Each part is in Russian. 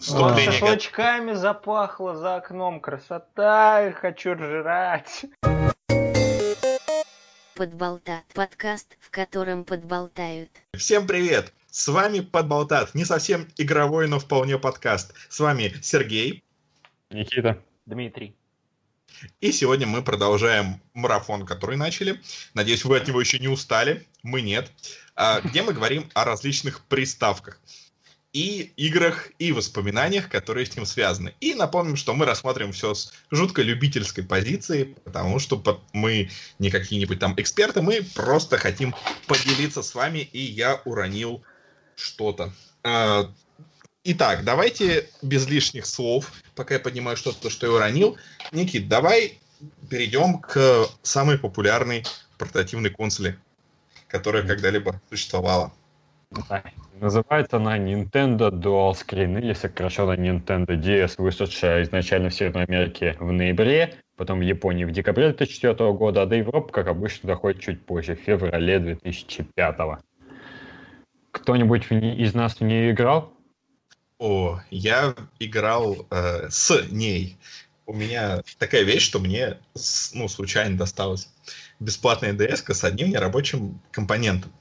Шашлычками запахло за окном. Красота, хочу жрать. Подболтат. Подкаст, в котором подболтают. Всем привет! С вами Подболтат. Не совсем игровой, но вполне подкаст. С вами Сергей. Никита. Дмитрий. И сегодня мы продолжаем марафон, который начали. Надеюсь, вы от него еще не устали. Мы нет. А, где мы говорим о различных приставках и играх, и воспоминаниях, которые с ним связаны. И напомним, что мы рассматриваем все с жутко любительской позиции, потому что мы не какие-нибудь там эксперты, мы просто хотим поделиться с вами, и я уронил что-то. Итак, давайте без лишних слов, пока я поднимаю что-то, что я уронил. Никит, давай перейдем к самой популярной портативной консоли, которая когда-либо существовала. Называется она Nintendo Dual Screen или сокращенно Nintendo DS, вышедшая изначально в Северной Америке в ноябре, потом в Японии в декабре 2004 года, а до Европы, как обычно, доходит чуть позже, в феврале 2005. Кто-нибудь из нас в нее играл? О, я играл э, с ней. У меня такая вещь, что мне ну, случайно досталась бесплатная DS с одним нерабочим компонентом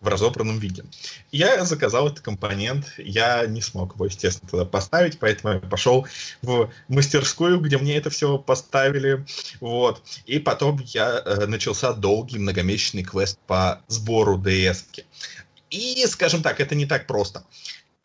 в разобранном виде. Я заказал этот компонент, я не смог его, естественно, туда поставить, поэтому я пошел в мастерскую, где мне это все поставили, вот. И потом я э, начался долгий многомесячный квест по сбору DS. -ки. И, скажем так, это не так просто.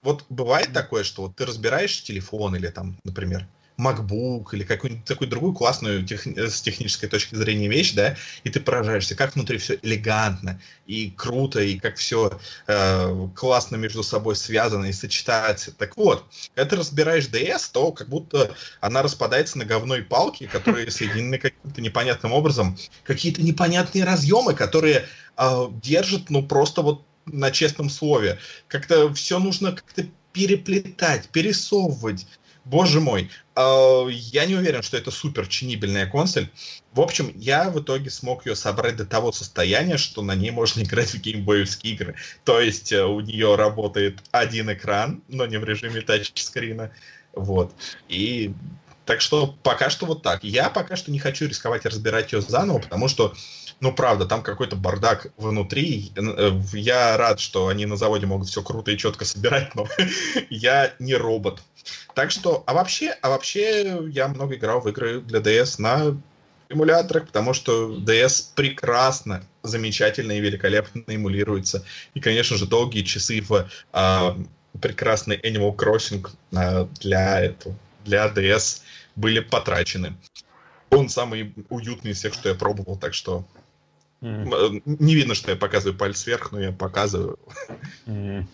Вот бывает такое, что вот ты разбираешь телефон или там, например, MacBook или какую-нибудь такую другую классную тех, с технической точки зрения вещь, да, и ты поражаешься, как внутри все элегантно и круто, и как все э, классно между собой связано и сочетается. Так вот, когда ты разбираешь DS, то как будто она распадается на говной палки, которые соединены каким-то непонятным образом, какие-то непонятные разъемы, которые э, держат, ну, просто вот на честном слове. Как-то все нужно как-то переплетать, пересовывать, Боже мой, э, я не уверен, что это супер чинибельная консоль. В общем, я в итоге смог ее собрать до того состояния, что на ней можно играть в геймбоевские игры. То есть э, у нее работает один экран, но не в режиме тачскрина. Вот. И так что пока что вот так. Я пока что не хочу рисковать разбирать ее заново, потому что ну, правда, там какой-то бардак внутри. Э, я рад, что они на заводе могут все круто и четко собирать, но я не робот. Так что, а вообще, а вообще я много играл в игры для DS на эмуляторах, потому что DS прекрасно, замечательно и великолепно эмулируется. И, конечно же, долгие часы в а, прекрасный Animal Crossing а, для этого, для DS были потрачены. Он самый уютный из всех, что я пробовал, так что Mm. Не видно, что я показываю палец вверх, но я показываю. Mm.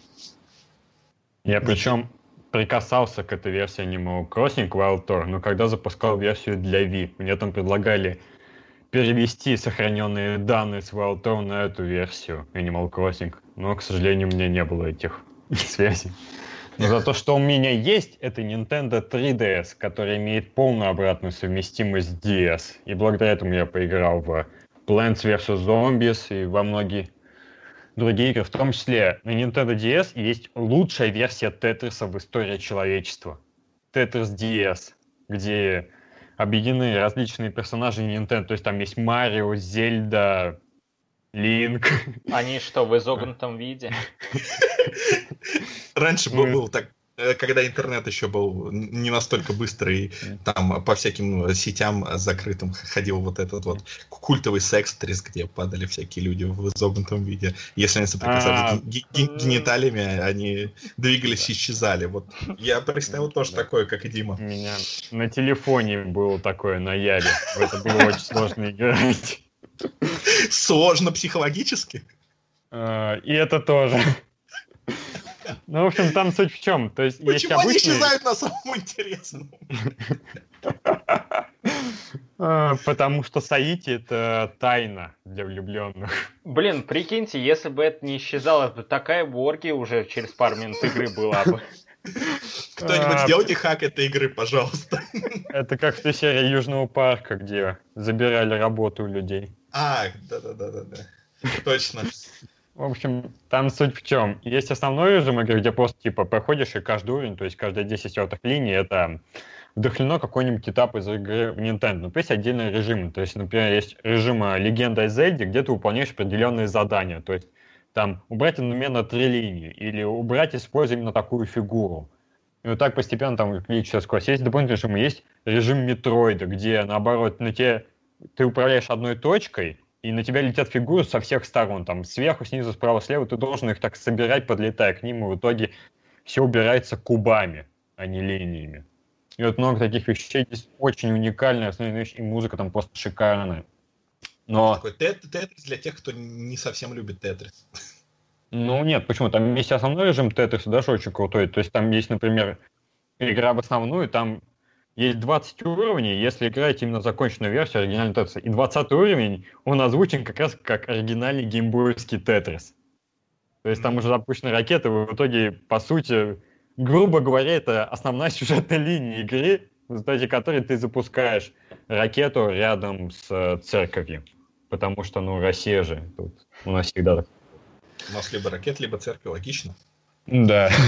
Я причем прикасался к этой версии Animal Crossing Wild Tour, но когда запускал версию для Wii, мне там предлагали перевести сохраненные данные с Wild Tour на эту версию Animal Crossing, но, к сожалению, у меня не было этих связей. Но за то, что у меня есть, это Nintendo 3DS, который имеет полную обратную совместимость с DS. И благодаря этому я поиграл в Plants vs. Zombies и во многие другие игры, в том числе на Nintendo DS есть лучшая версия Тетриса в истории человечества. Tetris DS, где объединены различные персонажи Nintendo, то есть там есть Марио, Зельда, Линк. Они что, в изогнутом виде? Раньше был так когда интернет еще был не настолько быстрый, там по всяким сетям закрытым ходил вот этот вот культовый секстрис, где падали всякие люди в изогнутом виде. Если они соприкасались а. гениталиями, они двигались и исчезали. Вот я представил тоже такое, как и Дима. У меня на телефоне было такое на Яве. В это было очень сложно играть. Сложно психологически? А, и это тоже. Ну, в общем, там суть в чем. То есть, Почему есть обычные... они исчезают на самом интересном? А, потому что Саити это тайна для влюбленных. Блин, прикиньте, если бы это не исчезало, то такая борги уже через пару минут игры была бы. Кто-нибудь а, сделайте хак этой игры, пожалуйста. Это как в той серии Южного парка, где забирали работу у людей. А, да-да-да-да. Точно. В общем, там суть в чем. Есть основной режим игры, где просто типа проходишь и каждый уровень, то есть каждые 10 четвертых линий, это вдохновлено какой-нибудь этап из игры в Nintendo. Но есть отдельные режимы. То есть, например, есть режим Легенда о Зельде, где ты выполняешь определенные задания. То есть там убрать одновременно три линии или убрать, используя именно такую фигуру. И вот так постепенно там увеличивается скорость. Есть дополнительный режим, есть режим метроида, где наоборот на тебе ты управляешь одной точкой, и на тебя летят фигуры со всех сторон, там сверху, снизу, справа, слева, ты должен их так собирать, подлетая к ним, и в итоге все убирается кубами, а не линиями. И вот много таких вещей здесь очень уникальная, основная вещь, и музыка там просто шикарная. Но... Такой тетрис для тех, кто не совсем любит тетрис. Ну нет, почему? Там есть основной режим тетриса, даже очень крутой. То есть там есть, например, игра в основную, там есть 20 уровней, если играть именно законченную версию оригинального Тетриса. И 20 уровень, он озвучен как раз как оригинальный геймбойский Тетрис. То есть там уже запущены ракеты, в итоге, по сути, грубо говоря, это основная сюжетная линия игры, в результате которой ты запускаешь ракету рядом с э, церковью. Потому что, ну, Россия же тут у нас всегда так. У нас либо ракет, либо церковь, логично. Да.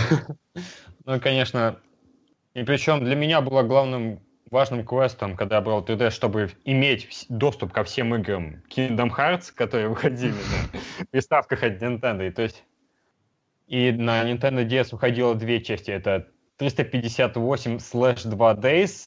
Ну, конечно, и причем для меня было главным важным квестом, когда я брал 3D, чтобы иметь доступ ко всем играм Kingdom Hearts, которые выходили на приставках от Nintendo. И, то есть, и на Nintendo DS выходило две части. Это 358 slash 2 Days.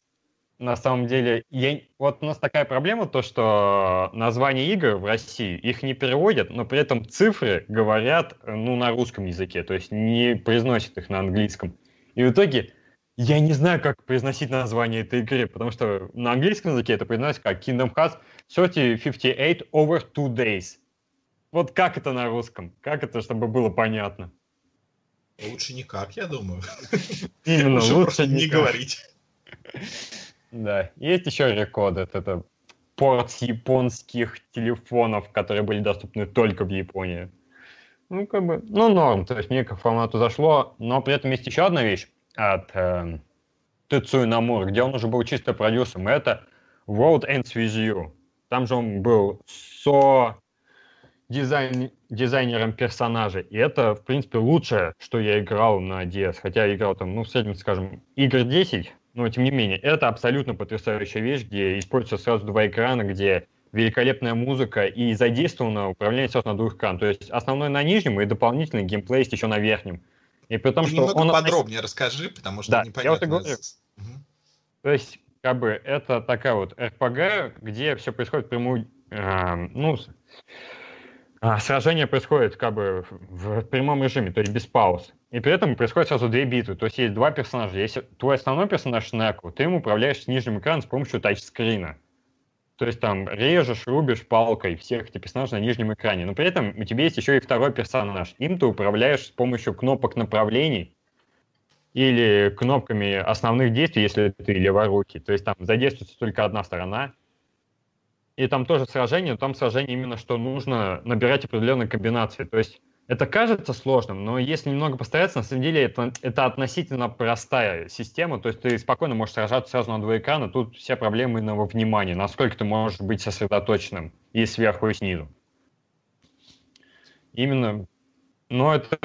На самом деле, я, вот у нас такая проблема, то что названия игр в России, их не переводят, но при этом цифры говорят ну, на русском языке, то есть не произносят их на английском. И в итоге я не знаю, как произносить название этой игры, потому что на английском языке это произносится как Kingdom Hearts 3058 over two days. Вот как это на русском? Как это, чтобы было понятно? Лучше никак, я думаю. Именно, лучше, лучше не говорить. Да, есть еще рекодед. Это порт японских телефонов, которые были доступны только в Японии. Ну, как бы, ну, норм. То есть мне к формату зашло, но при этом есть еще одна вещь от э, Тецуи Намура, где он уже был чисто продюсером, это World Ends With You. Там же он был со дизайн, дизайнером персонажей. И это, в принципе, лучшее, что я играл на DS. Хотя я играл там, ну, в среднем, скажем, игр 10, но тем не менее, это абсолютно потрясающая вещь, где используются сразу два экрана, где великолепная музыка и задействовано управление сразу на двух экранах. То есть основной на нижнем и дополнительный геймплей есть еще на верхнем. И при том, Ты что немного он подробнее расскажи, потому что да, непонятно. Я вот и говорю. Угу. То есть, как бы, это такая вот РПГ, где все происходит прямую, э, ну, э, сражение происходит как бы в прямом режиме, то есть без пауз. И при этом происходит сразу две битвы. То есть есть два персонажа. Есть твой основной персонаж Неку, ты им управляешь с нижним экраном с помощью тачскрина. То есть там режешь, рубишь палкой всех этих персонажей на нижнем экране. Но при этом у тебя есть еще и второй персонаж. Им ты управляешь с помощью кнопок направлений или кнопками основных действий, если ты леворукий. То есть там задействуется только одна сторона. И там тоже сражение, но там сражение именно, что нужно набирать определенные комбинации. То есть это кажется сложным, но если немного постараться, на самом деле это, это относительно простая система, то есть ты спокойно можешь сражаться сразу на два экрана, тут все проблемы именно во внимании, насколько ты можешь быть сосредоточенным и сверху, и снизу. Именно, но это,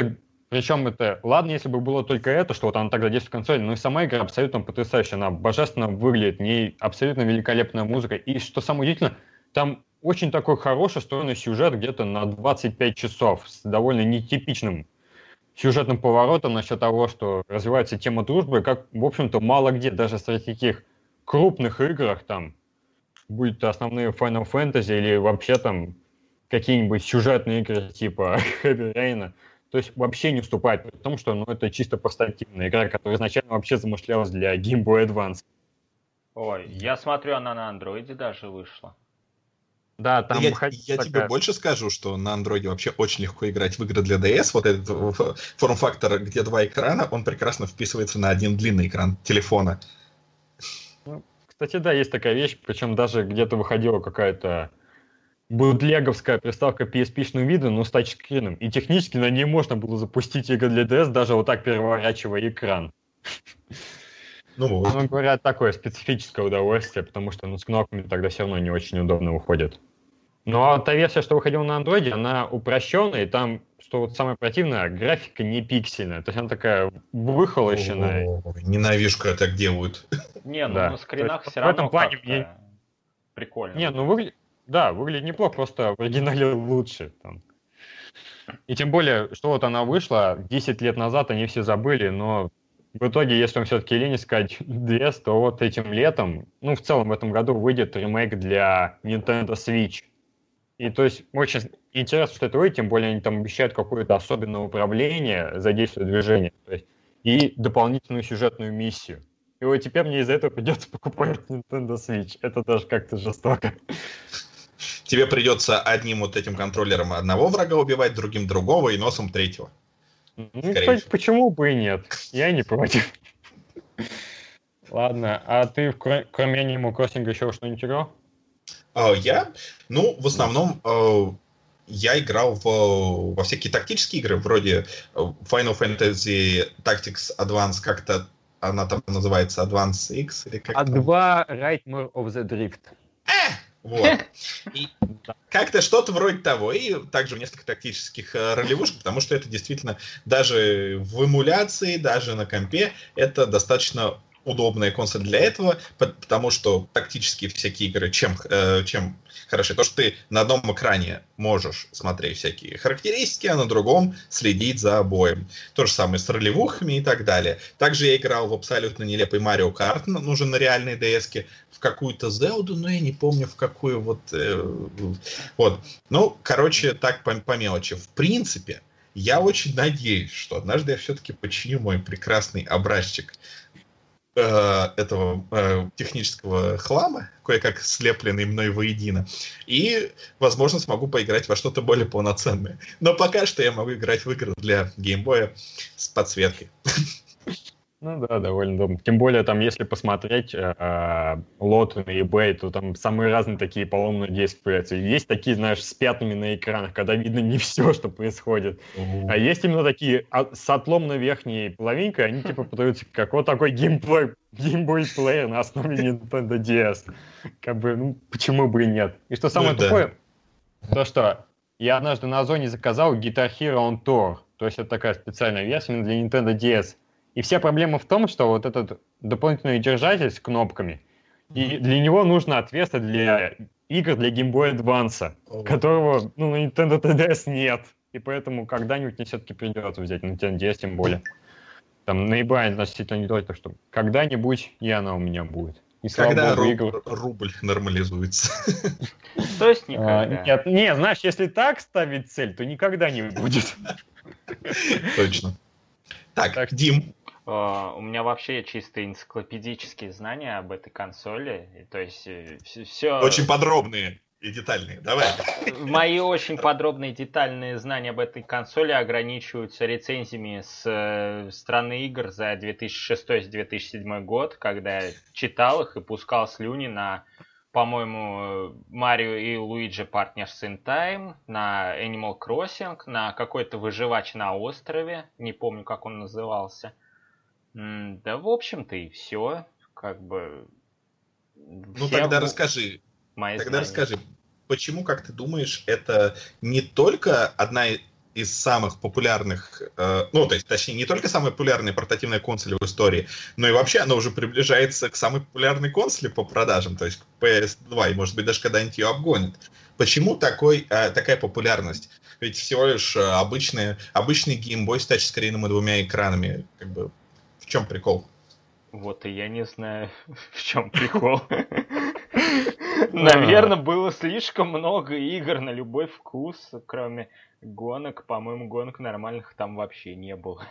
причем это, ладно, если бы было только это, что вот она тогда действует в консоли, но и сама игра абсолютно потрясающая, она божественно выглядит, в ней абсолютно великолепная музыка, и что самое удивительное, там очень такой хороший встроенный сюжет где-то на 25 часов с довольно нетипичным сюжетным поворотом насчет того, что развивается тема дружбы, как, в общем-то, мало где, даже среди таких крупных играх, там, будь то основные Final Fantasy или вообще там какие-нибудь сюжетные игры типа Heavy Rain, то есть вообще не уступает, при том, что ну, это чисто портативная игра, которая изначально вообще замышлялась для Game Boy Advance. Ой, я смотрю, она на андроиде даже вышла. Да, там я, я такая... тебе больше скажу, что на андроиде вообще очень легко играть в игры для DS. Вот этот форм-фактор, где два экрана, он прекрасно вписывается на один длинный экран телефона. Ну, кстати, да, есть такая вещь, причем даже где-то выходила какая-то бутлеговская приставка PSP-шного вида, но с тачскрином. И технически на ней можно было запустить игры для DS, даже вот так переворачивая экран. Ну, вот. ну, говорят, такое специфическое удовольствие, потому что ну, с кнопками тогда все равно не очень удобно выходит. Ну а та версия, что выходила на андроиде, она упрощенная, и там что вот самое противное, графика не пиксельная, то есть она такая выхолощенная. О, Ненавижу, когда так делают. Не, ну Да. на скринах есть все в равно этом плане мне- прикольно. Не, ну выглядит, да, выглядит неплохо, просто в оригинале лучше. Там. И тем более, что вот она вышла 10 лет назад, они все забыли, но в итоге, если вам все-таки лень искать DS, то вот этим летом, ну, в целом в этом году выйдет ремейк для Nintendo Switch. И то есть очень интересно, что это выйдет, тем более они там обещают какое-то особенное управление, задействуя движение, то есть, и дополнительную сюжетную миссию. И вот теперь мне из-за этого придется покупать Nintendo Switch. Это даже как-то жестоко. Тебе придется одним вот этим контроллером одного врага убивать, другим другого и носом третьего. Ну, кстати, всего. почему бы и нет? Я не против. Ладно, а ты кро- кроме Animal Crossing еще что-нибудь играл? А, Я, ну, в основном э, я играл в, во всякие тактические игры, вроде э, Final Fantasy Tactics Advance, как-то она там называется Advance X или как А там. два Rightmare of the Drift. Вот. И как-то что-то вроде того. И также несколько тактических э, ролевушек, потому что это действительно даже в эмуляции, даже на компе, это достаточно удобная консоль для этого, по- потому что тактические всякие игры чем, э, чем хороши? То, что ты на одном экране можешь смотреть всякие характеристики, а на другом следить за боем. То же самое с ролевухами и так далее. Также я играл в абсолютно нелепый Марио Карт, нужен на реальной DS, в какую-то Зелду, но я не помню в какую вот... э, вот. Ну, короче, так по, по мелочи. В принципе, я очень надеюсь, что однажды я все-таки починю мой прекрасный образчик этого э, технического хлама, кое-как слепленный мной воедино, и, возможно, смогу поиграть во что-то более полноценное. Но пока что я могу играть в игры для геймбоя с подсветкой. Ну да, довольно удобно. Тем более, там, если посмотреть э, э, лоты на eBay, то там самые разные такие поломные появляются. И Есть такие, знаешь, с пятнами на экранах, когда видно не все, что происходит. А есть именно такие а, с отломной верхней половинкой, они типа подаются как вот такой геймплей, геймбой плеер на основе Nintendo DS. Как бы, ну, почему бы и нет. И что самое Ну да. тупое, то что я однажды на Озоне заказал Guitar Hero on Tour, то есть это такая специальная версия именно для Nintendo DS. И вся проблема в том, что вот этот дополнительный держатель с кнопками, и для него нужно отверстие для игр для Game Boy Advance которого ну, на Nintendo 3DS нет. И поэтому когда-нибудь мне все-таки придется взять на Nintendo DS, тем более. Там наиболее относительно не то, так что когда-нибудь и она у меня будет. И слава Когда богу, игр- рубль нормализуется. То есть А, никогда. нет, не, знаешь, если так ставить цель, то никогда не будет. Точно. Так, Так. Дим, А, У меня вообще чисто энциклопедические знания об этой консоли. То есть все... очень подробные и детальные. Давай. Мои очень подробные детальные знания об этой консоли ограничиваются рецензиями с э, страны игр за 2006-2007 год, когда я читал их и пускал слюни на, по-моему, Марио и Луиджи Partners in Time, на Animal Crossing, на какой-то выживач на острове, не помню, как он назывался. Да, в общем-то, и все. Как бы... Ну все тогда в- расскажи, мои тогда знания. расскажи, почему, как ты думаешь, это не только одна из самых популярных, э, ну, то есть, точнее, не только самая популярная портативная консоль в истории, но и вообще она уже приближается к самой популярной консоли по продажам, то есть к PS2, и, может быть, даже когда-нибудь ее обгонят. Почему такой, э, такая популярность? Ведь всего лишь э, обычный, обычный геймбой с тачскрином и двумя экранами. Как бы, чем прикол? Вот и я не знаю, в чем прикол. Наверное, было слишком много игр на любой вкус, кроме гонок. По-моему, гонок нормальных там вообще не было.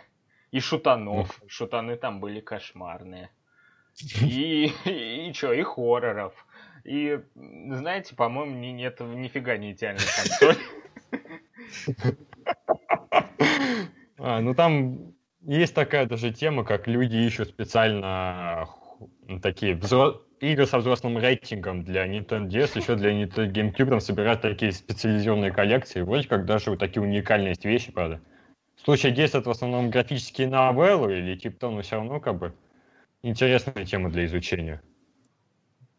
И шутанов. Шутаны там были кошмарные. И, и, что, и хорроров. И, знаете, по-моему, не, нет нифига не идеальной консоль. А, ну там есть такая даже тема, как люди ищут специально ну, такие взро- игры со взрослым рейтингом для Nintendo DS, еще для Nintendo GameCube, там собирают такие специализированные коллекции. Вроде как даже вот такие уникальные есть вещи, правда. В случае действует в основном графические новеллы или типа того, но все равно как бы интересная тема для изучения.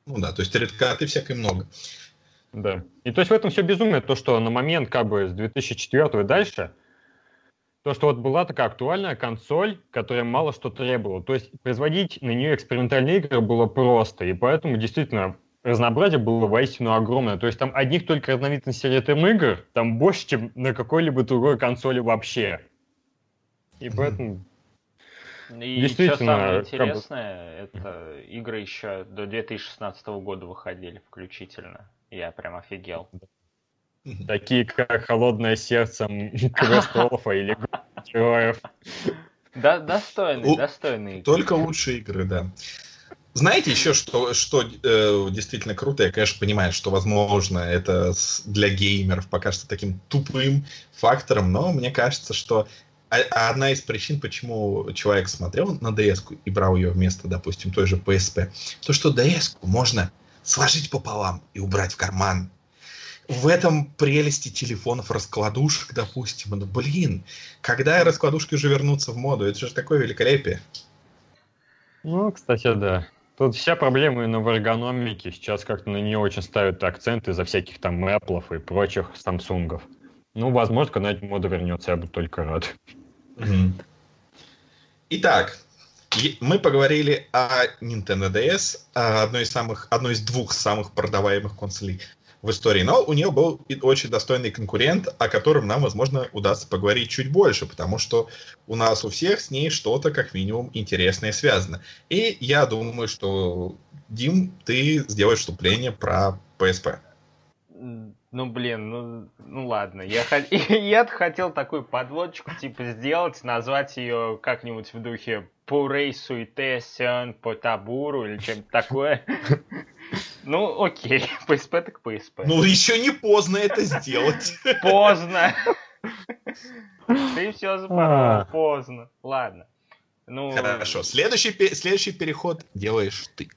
Ну да, то есть редкаты всякой много. Да. И то есть в этом все безумие, то, что на момент как бы с 2004 и дальше то, что вот была такая актуальная консоль, которая мало что требовала. То есть производить на нее экспериментальные игры было просто, и поэтому действительно разнообразие было воистину огромное. То есть там одних только разновидностей ретро-игр там больше, чем на какой-либо другой консоли вообще. И поэтому И что самое интересное, это игры еще до 2016 года выходили включительно. Я прям офигел. Такие, как «Холодное сердце», «Квест или «Героев». Да, достойные, достойные. Только лучшие игры, да. Знаете еще, что, что э, действительно круто? Я, конечно, понимаю, что, возможно, это для геймеров пока что таким тупым фактором, но мне кажется, что одна из причин, почему человек смотрел на DS и брал ее вместо, допустим, той же PSP, то, что DS можно сложить пополам и убрать в карман. В этом прелести телефонов раскладушек, допустим. Ну, блин, когда раскладушки уже вернутся в моду? Это же такое великолепие. Ну, кстати, да. Тут вся проблема именно в эргономике. Сейчас как-то на нее очень ставят акцент из-за всяких там Apple и прочих Samsung. Ну, возможно, когда эта мода вернется, я буду только рад. Итак, мы поговорили о Nintendo DS, одной из самых, одной из двух самых продаваемых консолей в истории. Но у нее был очень достойный конкурент, о котором нам, возможно, удастся поговорить чуть больше, потому что у нас у всех с ней что-то, как минимум, интересное связано. И я думаю, что, Дим, ты сделаешь вступление про PSP. Ну, блин, ну, ну ладно. Я, я хотел такую подводочку, типа, сделать, назвать ее как-нибудь в духе Пурей Суите Сен по Табуру или чем-то такое. Ну, окей, PSP так PSP. Ну, еще не поздно это сделать. Поздно. Ты все запорол, поздно. Ладно. Ну... Хорошо, следующий, следующий переход делаешь ты.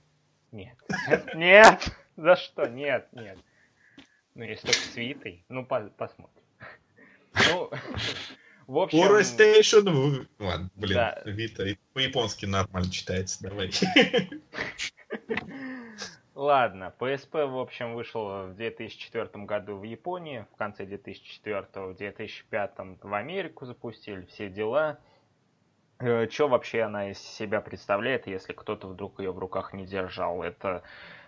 Нет. Нет. За что? Нет, нет. Ну, если только с Витой. Ну, по посмотрим. Ну, в общем... PlayStation... Ладно, блин, да. Вита по-японски нормально читается, давай. Ладно, PSP, в общем, вышел в 2004 году в Японии, в конце 2004, в 2005 в Америку запустили, все дела. Э, Что вообще она из себя представляет, если кто-то вдруг ее в руках не держал? Это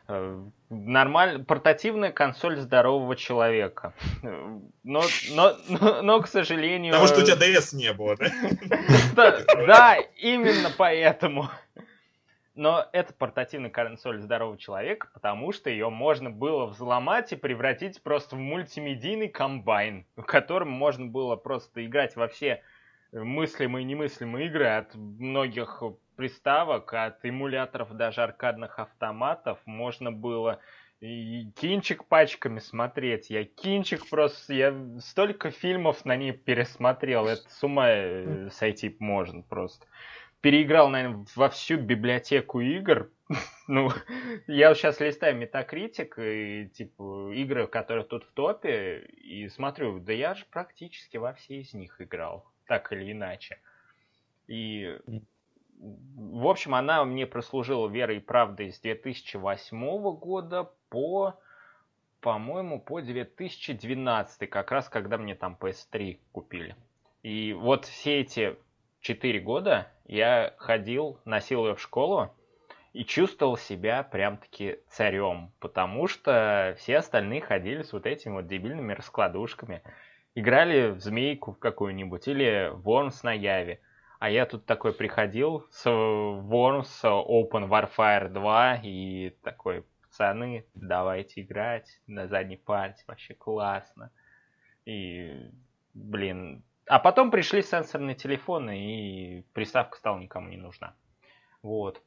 э, нормаль... портативная консоль здорового человека. Но, но, но, но, к сожалению... Потому что у тебя DS не было, да? Да, именно поэтому. Но это портативная консоль здорового человека, потому что ее можно было взломать и превратить просто в мультимедийный комбайн, в котором можно было просто играть во все мыслимые и немыслимые игры от многих приставок, от эмуляторов даже аркадных автоматов. Можно было и кинчик пачками смотреть. Я кинчик просто... Я столько фильмов на ней пересмотрел. Это с ума э, сойти можно просто переиграл, наверное, во всю библиотеку игр. ну, я сейчас листаю Metacritic и, типа, игры, которые тут в топе, и смотрю, да я же практически во все из них играл, так или иначе. И, в общем, она мне прослужила верой и правдой с 2008 года по, по-моему, по 2012, как раз когда мне там PS3 купили. И вот все эти 4 года я ходил, носил ее в школу и чувствовал себя прям-таки царем, потому что все остальные ходили с вот этими вот дебильными раскладушками. Играли в змейку какую-нибудь или в Worms на Яве. А я тут такой приходил с Worms Open Warfare 2 и такой, пацаны, давайте играть на задней парте, вообще классно. И, блин, а потом пришли сенсорные телефоны, и приставка стала никому не нужна. Вот.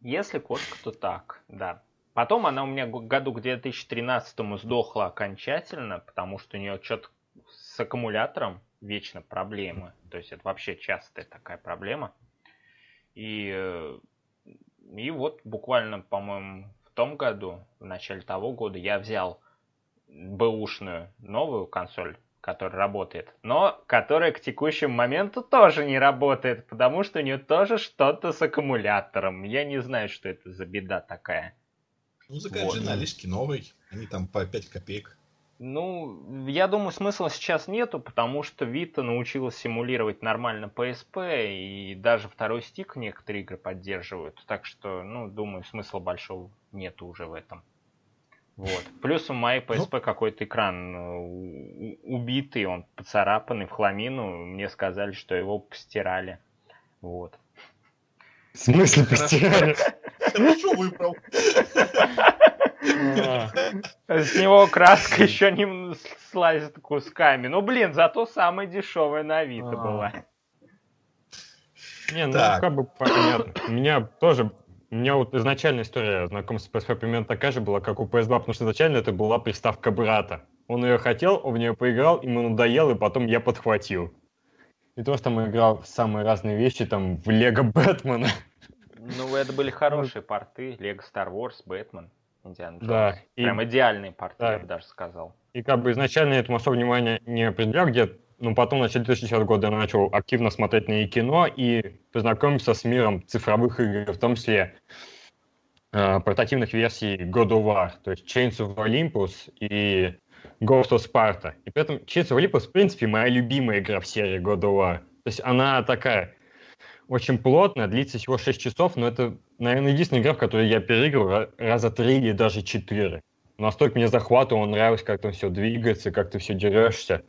Если кошка, то так, да. Потом она у меня году к 2013 сдохла окончательно, потому что у нее что-то с аккумулятором вечно проблемы. То есть это вообще частая такая проблема. И, и вот буквально, по-моему, в том году, в начале того года, я взял бэушную новую консоль который работает, но которая к текущему моменту тоже не работает, потому что у нее тоже что-то с аккумулятором. Я не знаю, что это за беда такая. Ну, закажи вот. налички новый, они там по 5 копеек. Ну, я думаю, смысла сейчас нету, потому что Vita научилась симулировать нормально PSP, и даже второй стик некоторые игры поддерживают. Так что, ну, думаю, смысла большого нету уже в этом. Вот. Плюс у моей PSP ну, какой-то экран э, убитый, он поцарапанный в хламину. Мне сказали, что его постирали. Вот. В смысле постирали? Хорошо выбрал. С него краска еще не слазит кусками. Ну, блин, зато самая дешевая на Авито а. была. Не, ну как бы понятно. У меня тоже у меня вот изначальная история знакомства с PSP примерно такая же была, как у PS2, потому что изначально это была приставка брата. Он ее хотел, он в нее поиграл, ему надоел, и потом я подхватил. И то, что там играл в самые разные вещи, там, в Лего Бэтмена. Ну, это были хорошие порты. Лего Star Wars, Бэтмен, Индиана Джонс. Да. Прям идеальные порты, да. я бы даже сказал. И как бы изначально этому особо внимания не определял, где ну, потом, в начале 2010 года я начал активно смотреть на кино и познакомиться с миром цифровых игр, в том числе э, портативных версий God of War, то есть Chains of Olympus и Ghost of Sparta. И при этом Chains of Olympus, в принципе, моя любимая игра в серии God of War. То есть она такая очень плотная, длится всего 6 часов, но это, наверное, единственная игра, в которой я переиграл раза три или даже четыре. Настолько мне захватывало, нравилось, как там все двигается, как ты все дерешься.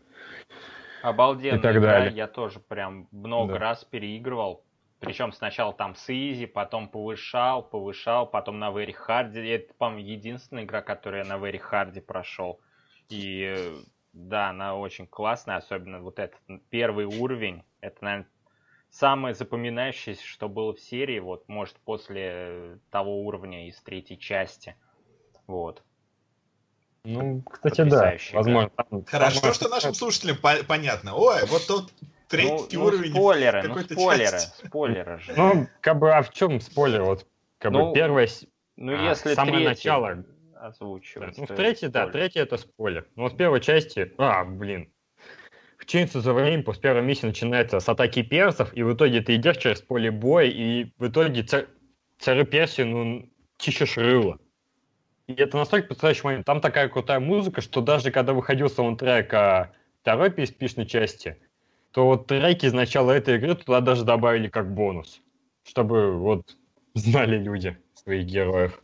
Обалденно. И так далее. Я тоже прям много да. раз переигрывал. Причем сначала там с Изи, потом повышал, повышал, потом на Very Hard. Это, по-моему, единственная игра, которую я на Very Hard прошел. И да, она очень классная, особенно вот этот первый уровень. Это, наверное, самое запоминающееся, что было в серии, вот, может, после того уровня из третьей части. Вот. Ну, кстати, да. Возможно. Там, Хорошо, возможно, что нашим слушателям по- понятно. Ой, вот тут третий ну, уровень. Ну, спойлеры, ну, спойлеры, части. спойлеры же. Ну, как бы, а в чем спойлер? Вот, как ну, бы, первое... Ну, а, если самое третий начало... озвучивать. Ну, в третьей, да, третий это спойлер. Ну, вот в первой части... А, блин. В Chains of the Olympus первая миссия начинается с атаки персов, и в итоге ты идешь через поле боя, и в итоге царь, царю Персии, ну, чищешь рыло. И это настолько потрясающий момент. Там такая крутая музыка, что даже когда выходил саундтрек о второй PSP части, то вот треки из начала этой игры туда даже добавили как бонус, чтобы вот знали люди своих героев.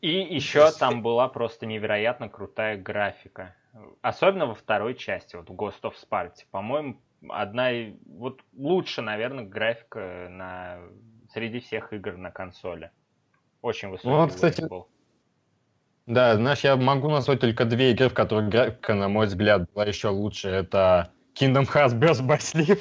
И еще там была просто невероятно крутая графика. Особенно во второй части, вот в Ghost of Sparta. По-моему, одна вот лучше, наверное, графика на среди всех игр на консоли. Очень высокий ну, вот, кстати, был. Да, знаешь, я могу назвать только две игры, в которых графика, на мой взгляд, была еще лучше. Это Kingdom Hearts Birth by Sleep.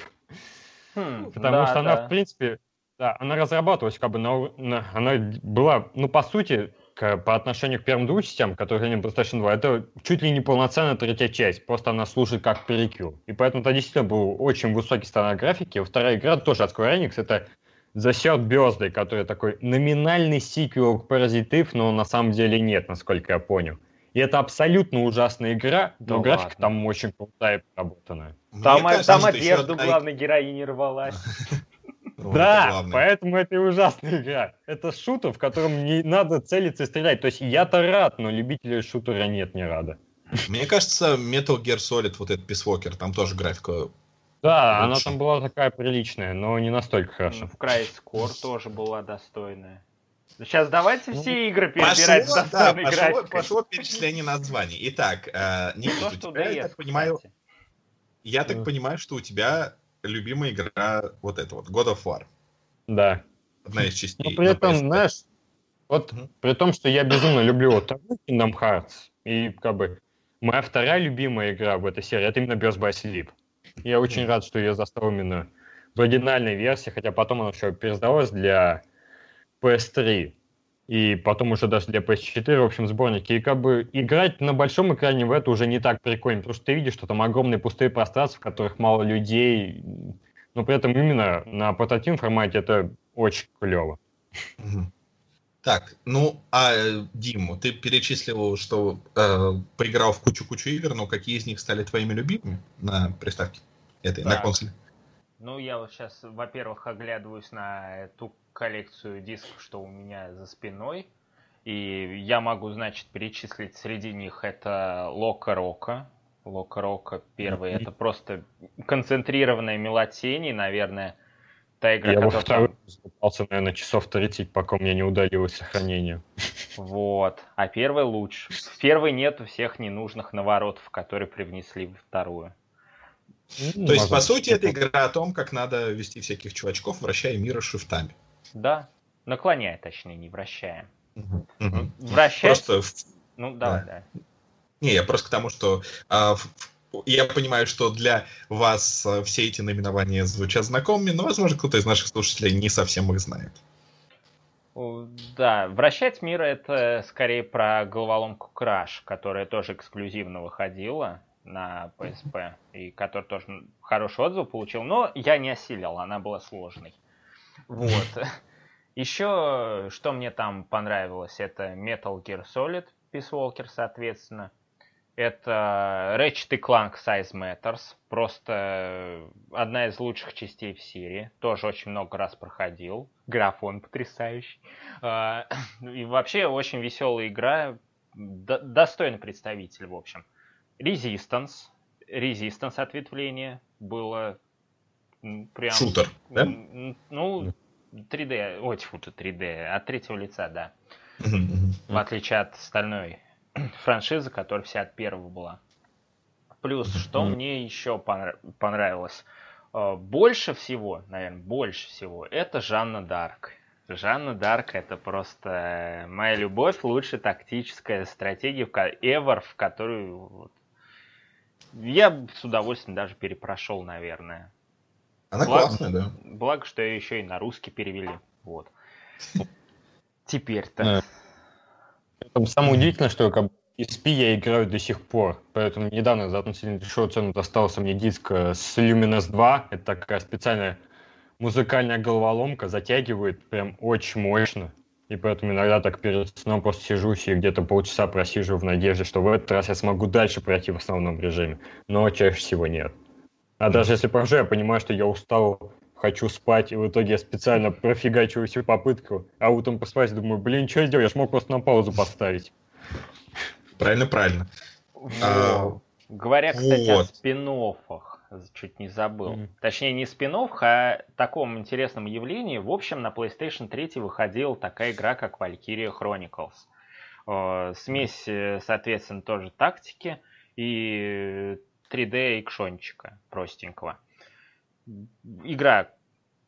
Хм, Потому да, что она, да. в принципе, да, она разрабатывалась как бы на, на она была, ну, по сути, к, по отношению к первым двум частям, которые они PlayStation 2, это чуть ли не полноценная третья часть, просто она служит как перекил. И поэтому это действительно был очень высокий стандарт графики. Вторая игра тоже от Square Enix, это The Third Birthday, который такой номинальный сиквел к Паразитив, но на самом деле нет, насколько я понял. И это абсолютно ужасная игра, но да графика ладно. там очень крутая и проработанная. Там, кажется, там одежду еще... главной героини рвалась. Да, поэтому это и ужасная игра. Это шутер, в котором не надо целиться и стрелять. То есть я-то рад, но любителей шутера нет, не рада. Мне кажется, Metal Gear Solid, вот этот Peace Walker, там тоже графика да, лучше. она там была такая приличная, но не настолько хорошо. В Край Скор тоже была достойная. Сейчас давайте ну, все игры перебирать пошло, с достойной да, пошло, пошло перечисление названий. Итак, э, Никита, у тебя, я так понимаю, я так понимаю, что у тебя любимая игра вот эта вот, God of War. Да. Одна из частей. Но при этом, знаешь, вот mm-hmm. при том, что я безумно люблю вот Kingdom Hearts, и как бы моя вторая любимая игра в этой серии, это именно Birth by Sleep. Я очень рад, что я застал именно в оригинальной версии, хотя потом она все пересдалась для PS3 и потом уже даже для PS4, в общем, сборники. И как бы играть на большом экране в это уже не так прикольно, потому что ты видишь, что там огромные пустые пространства, в которых мало людей, но при этом именно на портативном формате это очень клево. Так, ну, а Диму, ты перечислил, что э, поиграл в кучу-кучу игр, но какие из них стали твоими любимыми на приставке этой, так. на консоли? Ну, я вот сейчас, во-первых, оглядываюсь на ту коллекцию дисков, что у меня за спиной. И я могу, значит, перечислить среди них это Лока Рока. Лока Рока первый. Это просто концентрированная мелотень, наверное, та игра, Я во второй запался, наверное, часов 30, пока у меня не удалилось сохранение. Вот. А первый лучше. В первой нету всех ненужных наворотов, которые привнесли во вторую. То есть, по сути, это игра о том, как надо вести всяких чувачков, вращая мира шифтами. Да. Наклоняя, точнее, не вращая. Мгм. Вращать... Просто в- Ну, давай, да. Не, я просто к тому, что а, в- я понимаю, что для вас а, все эти наименования звучат знакомыми, но, возможно, кто-то из наших слушателей не совсем их знает. Да, вращать мир это скорее про головоломку Краш, которая тоже эксклюзивно выходила на PSP, и который тоже хороший отзыв получил, но я не осилил, она была сложной. Вот. Еще, что мне там понравилось, это Metal Gear Solid Peace Walker, соответственно. Это Ratchet Clank Size Matters. Просто одна из лучших частей в серии. Тоже очень много раз проходил. Графон потрясающий. А, И вообще очень веселая игра. Достойный представитель, в общем. Resistance. Resistance ответвление было прям... Шутер, да? Ну, 3D, ой, тьфу ты, 3D, от третьего лица, да. В отличие от остальной франшизы, которая вся от первого была. Плюс, что Мгм. мне еще понра- понравилось? Э, Больше всего, наверное, больше всего, это Жанна Дарк. Жанна Дарк это просто моя любовь, лучшая тактическая стратегия ever, в которую вот, я с удовольствием даже перепрошел, наверное. Она Ладно. классная, да. Благо, что ее еще и на русский перевели. Вот. Теперь-то. Самое удивительное, что как бы SP я играю до сих пор, поэтому недавно за относительно дешевую цену достался мне диск э, с Luminous 2, это такая специальная музыкальная головоломка, затягивает прям очень мощно, и поэтому иногда так перед сном просто сижусь и где-то полчаса просиживаю в надежде, что в этот раз я смогу дальше пройти в основном режиме, но чаще всего нет. А даже если прохожу, я понимаю, что я устал, хочу спать, и в итоге я специально профигачиваю всю попытку, а утром просыпаюсь и думаю, блин, что я делаю, я ж мог просто на паузу поставить. Правильно, правильно. А, Говоря, кстати, вот. о спин чуть не забыл. Точнее, не спин а таком интересном явлении. В общем, на PlayStation 3 выходила такая игра, как Valkyria Chronicles. Э, Смесь, э, соответственно, тоже тактики и 3D экшончика простенького. Игра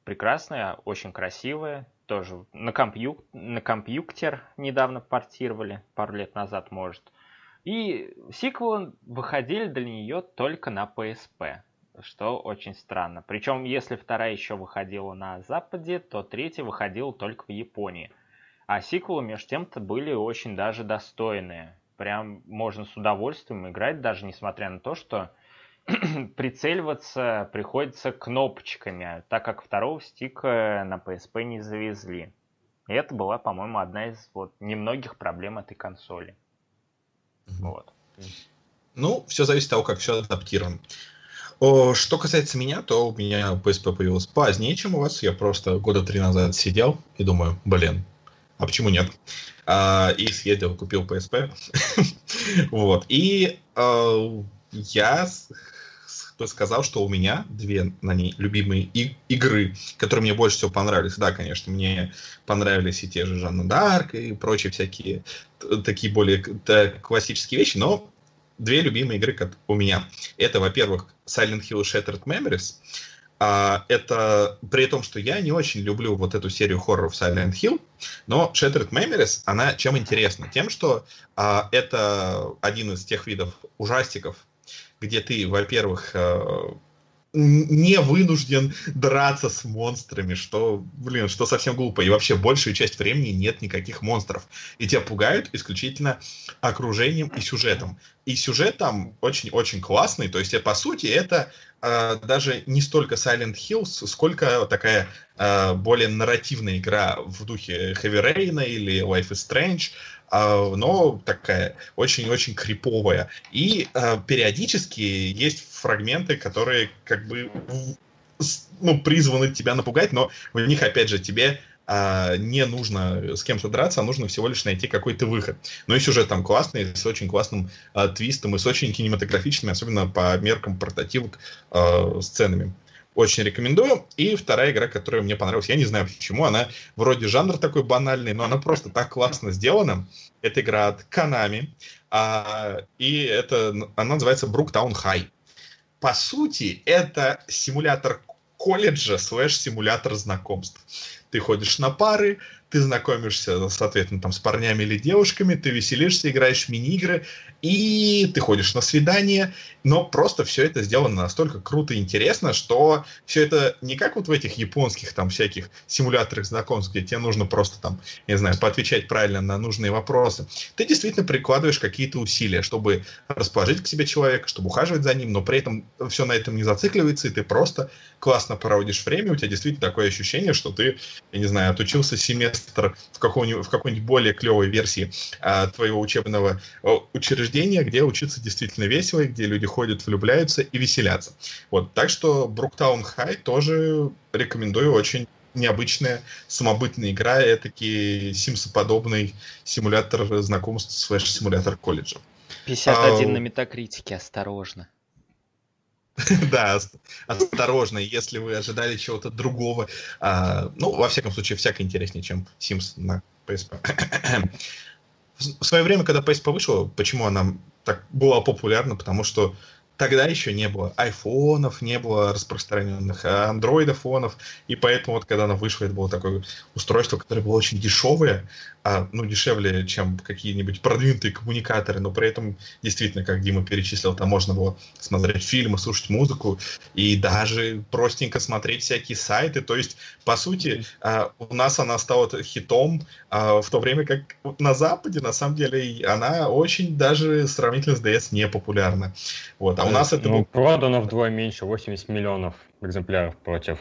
прекрасная, очень красивая. Тоже на, компью... на компьютер недавно портировали, пару лет назад, может. И сиквелы выходили для нее только на PSP, что очень странно. Причем, если вторая еще выходила на Западе, то третья выходила только в Японии. А сиквелы, между тем-то, были очень даже достойные. Прям можно с удовольствием играть, даже несмотря на то, что прицеливаться приходится кнопочками, так как второго стика на PSP не завезли. И это была, по-моему, одна из вот немногих проблем этой консоли. Вот. Ну, все зависит от того, как все адаптировано. Что касается меня, то у меня PSP появилась позднее, чем у вас. Я просто года три назад сидел и думаю, блин, а почему нет? А, и съездил, купил PSP. вот. И а, я с- сказал, что у меня две на ней любимые и- игры, которые мне больше всего понравились. Да, конечно, мне понравились и те же Жанна Дарк и прочие всякие такие более классические вещи, но две любимые игры как у меня. Это, во-первых, Silent Hill Shattered Memories. А, это при том, что я не очень люблю вот эту серию хорроров Silent Hill, но Shattered Memories, она чем интересна? Тем, что а, это один из тех видов ужастиков, где ты, во-первых, э, не вынужден драться с монстрами, что, блин, что совсем глупо. И вообще большую часть времени нет никаких монстров. И тебя пугают исключительно окружением и сюжетом. И сюжет там очень-очень классный. То есть, э, по сути, это э, даже не столько Silent Hills, сколько такая э, более нарративная игра в духе Heavy Rain или Life is Strange, но такая очень-очень криповая. И э, периодически есть фрагменты, которые как бы ну, призваны тебя напугать, но в них, опять же, тебе а, не нужно с кем-то драться, а нужно всего лишь найти какой-то выход. Но и сюжет там классный, с очень классным а, твистом и с очень кинематографичными, особенно по меркам портативок, а, сценами. Очень рекомендую. И вторая игра, которая мне понравилась, я не знаю почему, она вроде жанр такой банальный, но она просто так классно сделана. Это игра от Konami, а, и это, она называется Brooktown High. По сути, это симулятор колледжа слэш симулятор знакомств. Ты ходишь на пары, ты знакомишься, соответственно, там с парнями или девушками, ты веселишься, играешь в мини-игры, и ты ходишь на свидание, но просто все это сделано настолько круто и интересно, что все это не как вот в этих японских там всяких симуляторах знакомств, где тебе нужно просто там, не знаю, поотвечать правильно на нужные вопросы. Ты действительно прикладываешь какие-то усилия, чтобы расположить к себе человека, чтобы ухаживать за ним, но при этом все на этом не зацикливается, и ты просто классно проводишь время, у тебя действительно такое ощущение, что ты, я не знаю, отучился семестр в, какой-нибудь, в какой-нибудь более клевой версии а, твоего учебного учреждения, где учиться действительно весело, и где люди ходят, влюбляются и веселятся. Вот, так что Бруктаун Хай тоже рекомендую, очень необычная самобытная игра, этакий симсоподобный симулятор знакомств слэш-симулятор колледжа. 51 а, на метакритике, осторожно. Да, осторожно, если вы ожидали чего-то другого. А, ну, во всяком случае, всяко интереснее, чем Sims на PSP. В свое время, когда PSP вышла, почему она так была популярна? Потому что тогда еще не было айфонов, не было распространенных андроидофонов, и поэтому вот когда она вышла, это было такое устройство, которое было очень дешевое, а, ну, дешевле, чем какие-нибудь продвинутые коммуникаторы, но при этом, действительно, как Дима перечислил, там можно было смотреть фильмы, слушать музыку и даже простенько смотреть всякие сайты, то есть, по сути, а, у нас она стала хитом, а, в то время как на Западе, на самом деле, она очень даже сравнительно с DS не популярна. Вот, а у нас это... Ну, продано вдвое меньше, 80 миллионов экземпляров против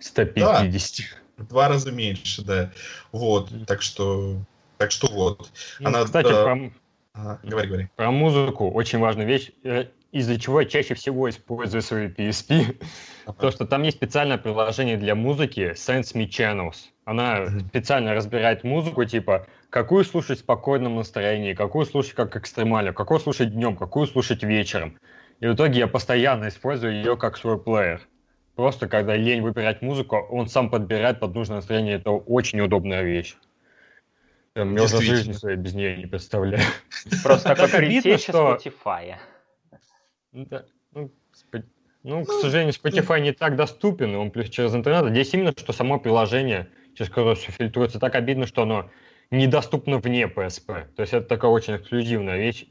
150. Да в два раза меньше, да. Вот, так что, так что вот. Ну, Она, кстати, да... про... Ага, говори, говори. Про музыку очень важная вещь, э, из-за чего я чаще всего использую свою PSP. Ага. То, что там есть специальное приложение для музыки Sense Me Channels. Она специально разбирает музыку, типа, какую слушать в спокойном настроении, какую слушать как экстремально, какую слушать днем, какую слушать вечером. И в итоге я постоянно использую ее как свой плеер. Просто когда лень выбирать музыку, он сам подбирает под нужное настроение. Это очень удобная вещь. Я уже жизни своей без нее не представляю. Просто как обидно, что... Spotify. Да. Ну, ну, к сожалению, Spotify не так доступен, он плюс через интернет. Здесь именно, что само приложение, через которое все фильтруется, так обидно, что оно недоступно вне PSP. То есть это такая очень эксклюзивная вещь,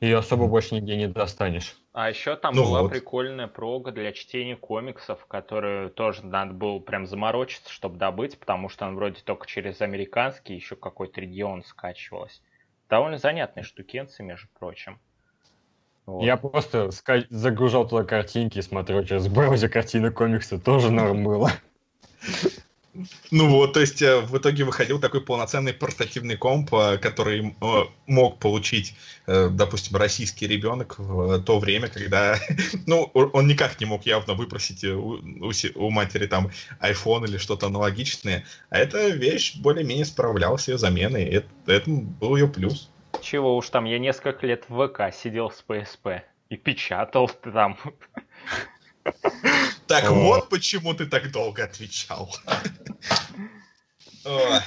ее особо больше нигде не достанешь. А еще там ну была вот. прикольная прога для чтения комиксов, которую тоже надо было прям заморочиться, чтобы добыть, потому что он вроде только через американский еще какой-то регион скачивалась. Довольно занятные штукенцы, между прочим. Вот. Я просто загружал туда картинки и смотрел через браузер картины комиксы, тоже норм было. Ну вот, то есть э, в итоге выходил такой полноценный портативный комп, э, который э, мог получить, допустим, российский ребенок в то время, когда, ну, он никак не мог явно выпросить у, матери там iPhone или что-то аналогичное, а эта вещь более-менее справлялась с ее заменой, это, это был ее плюс. Чего уж там, я несколько лет в ВК сидел с PSP и печатал там. Так вот почему ты так долго отвечал. А.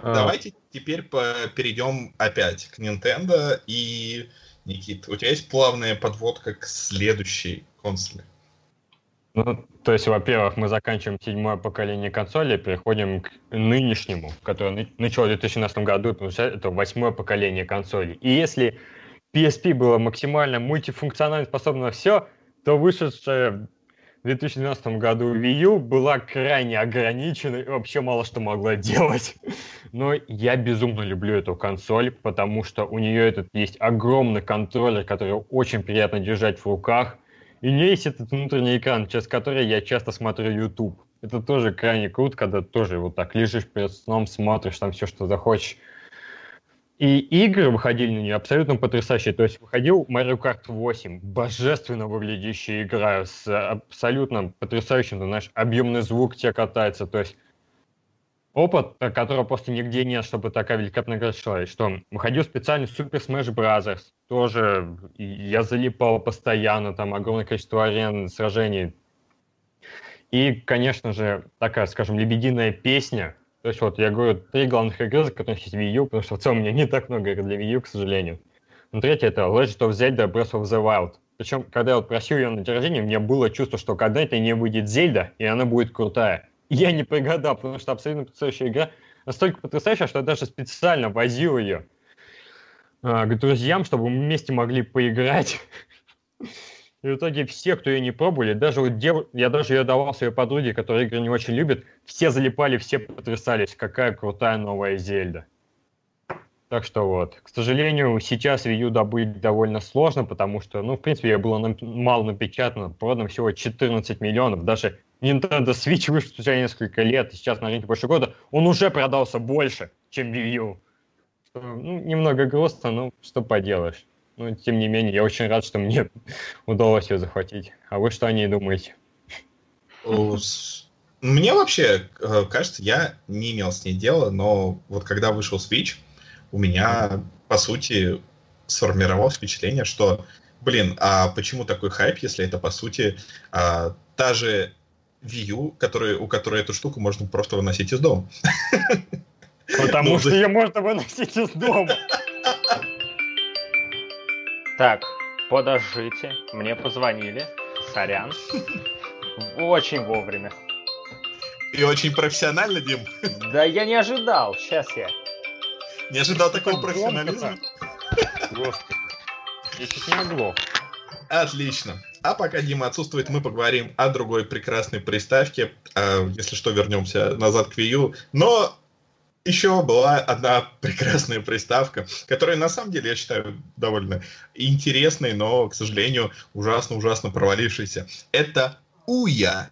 Давайте теперь перейдем опять к Nintendo. И, Никит, у тебя есть плавная подводка к следующей консоли? Ну, то есть, во-первых, мы заканчиваем седьмое поколение консоли, переходим к нынешнему, которое начало в 2017 году, потому что это восьмое поколение консоли. И если PSP было максимально мультифункционально способно все, то вышедшая в 2012 году Wii U была крайне ограничена и вообще мало что могла делать. Но я безумно люблю эту консоль, потому что у нее этот есть огромный контроллер, который очень приятно держать в руках. И у нее есть этот внутренний экран, через который я часто смотрю YouTube. Это тоже крайне круто, когда тоже вот так лежишь перед сном, смотришь там все, что захочешь. И игры выходили на нее абсолютно потрясающие. То есть выходил Mario Kart 8, божественно выглядящая игра с абсолютно потрясающим, ты знаешь, объемный звук тебе катается. То есть опыт, которого просто нигде нет, чтобы такая великолепная игра шла. И что, выходил специально Super Smash Bros. Тоже я залипал постоянно, там огромное количество арен, сражений. И, конечно же, такая, скажем, лебединая песня. То есть вот я говорю, три главных игры, за которые есть Wii U, потому что в целом у меня не так много игр для Wii U, к сожалению. Но третья это Legend of Zelda Breath of the Wild. Причем, когда я вот просил ее на день рождения, у меня было чувство, что когда-то не выйдет Зельда, и она будет крутая. Я не прогадал, потому что абсолютно потрясающая игра. Настолько потрясающая, что я даже специально возил ее э, к друзьям, чтобы мы вместе могли поиграть. И в итоге все, кто ее не пробовали, даже вот дев... я даже ее давал своей подруге, которая игры не очень любит, все залипали, все потрясались, какая крутая новая Зельда. Так что вот, к сожалению, сейчас Wii U добыть довольно сложно, потому что, ну, в принципе, я было на... мало напечатано, продано всего 14 миллионов, даже Nintendo Switch вышел спустя несколько лет, сейчас на рынке больше года, он уже продался больше, чем Wii U. Что, ну, немного грустно, но что поделаешь. Но, тем не менее, я очень рад, что мне удалось ее захватить. А вы что о ней думаете? Мне вообще э, кажется, я не имел с ней дела, но вот когда вышел Switch, у меня, по сути, сформировалось впечатление, что, блин, а почему такой хайп, если это, по сути, а, та же Wii U, который, у которой эту штуку можно просто выносить из дома. Потому ну, что ее можно выносить из дома. Так, подождите, мне позвонили. Сорян. Очень вовремя. И очень профессионально, Дим. Да я не ожидал. Сейчас я. Не ожидал такого профессионализма. Господи. Я чуть не могло. Отлично. А пока Дима отсутствует, мы поговорим о другой прекрасной приставке. А, если что, вернемся назад к Wii U. Но еще была одна прекрасная приставка, которая на самом деле, я считаю, довольно интересной, но, к сожалению, ужасно-ужасно провалившейся. Это Уя.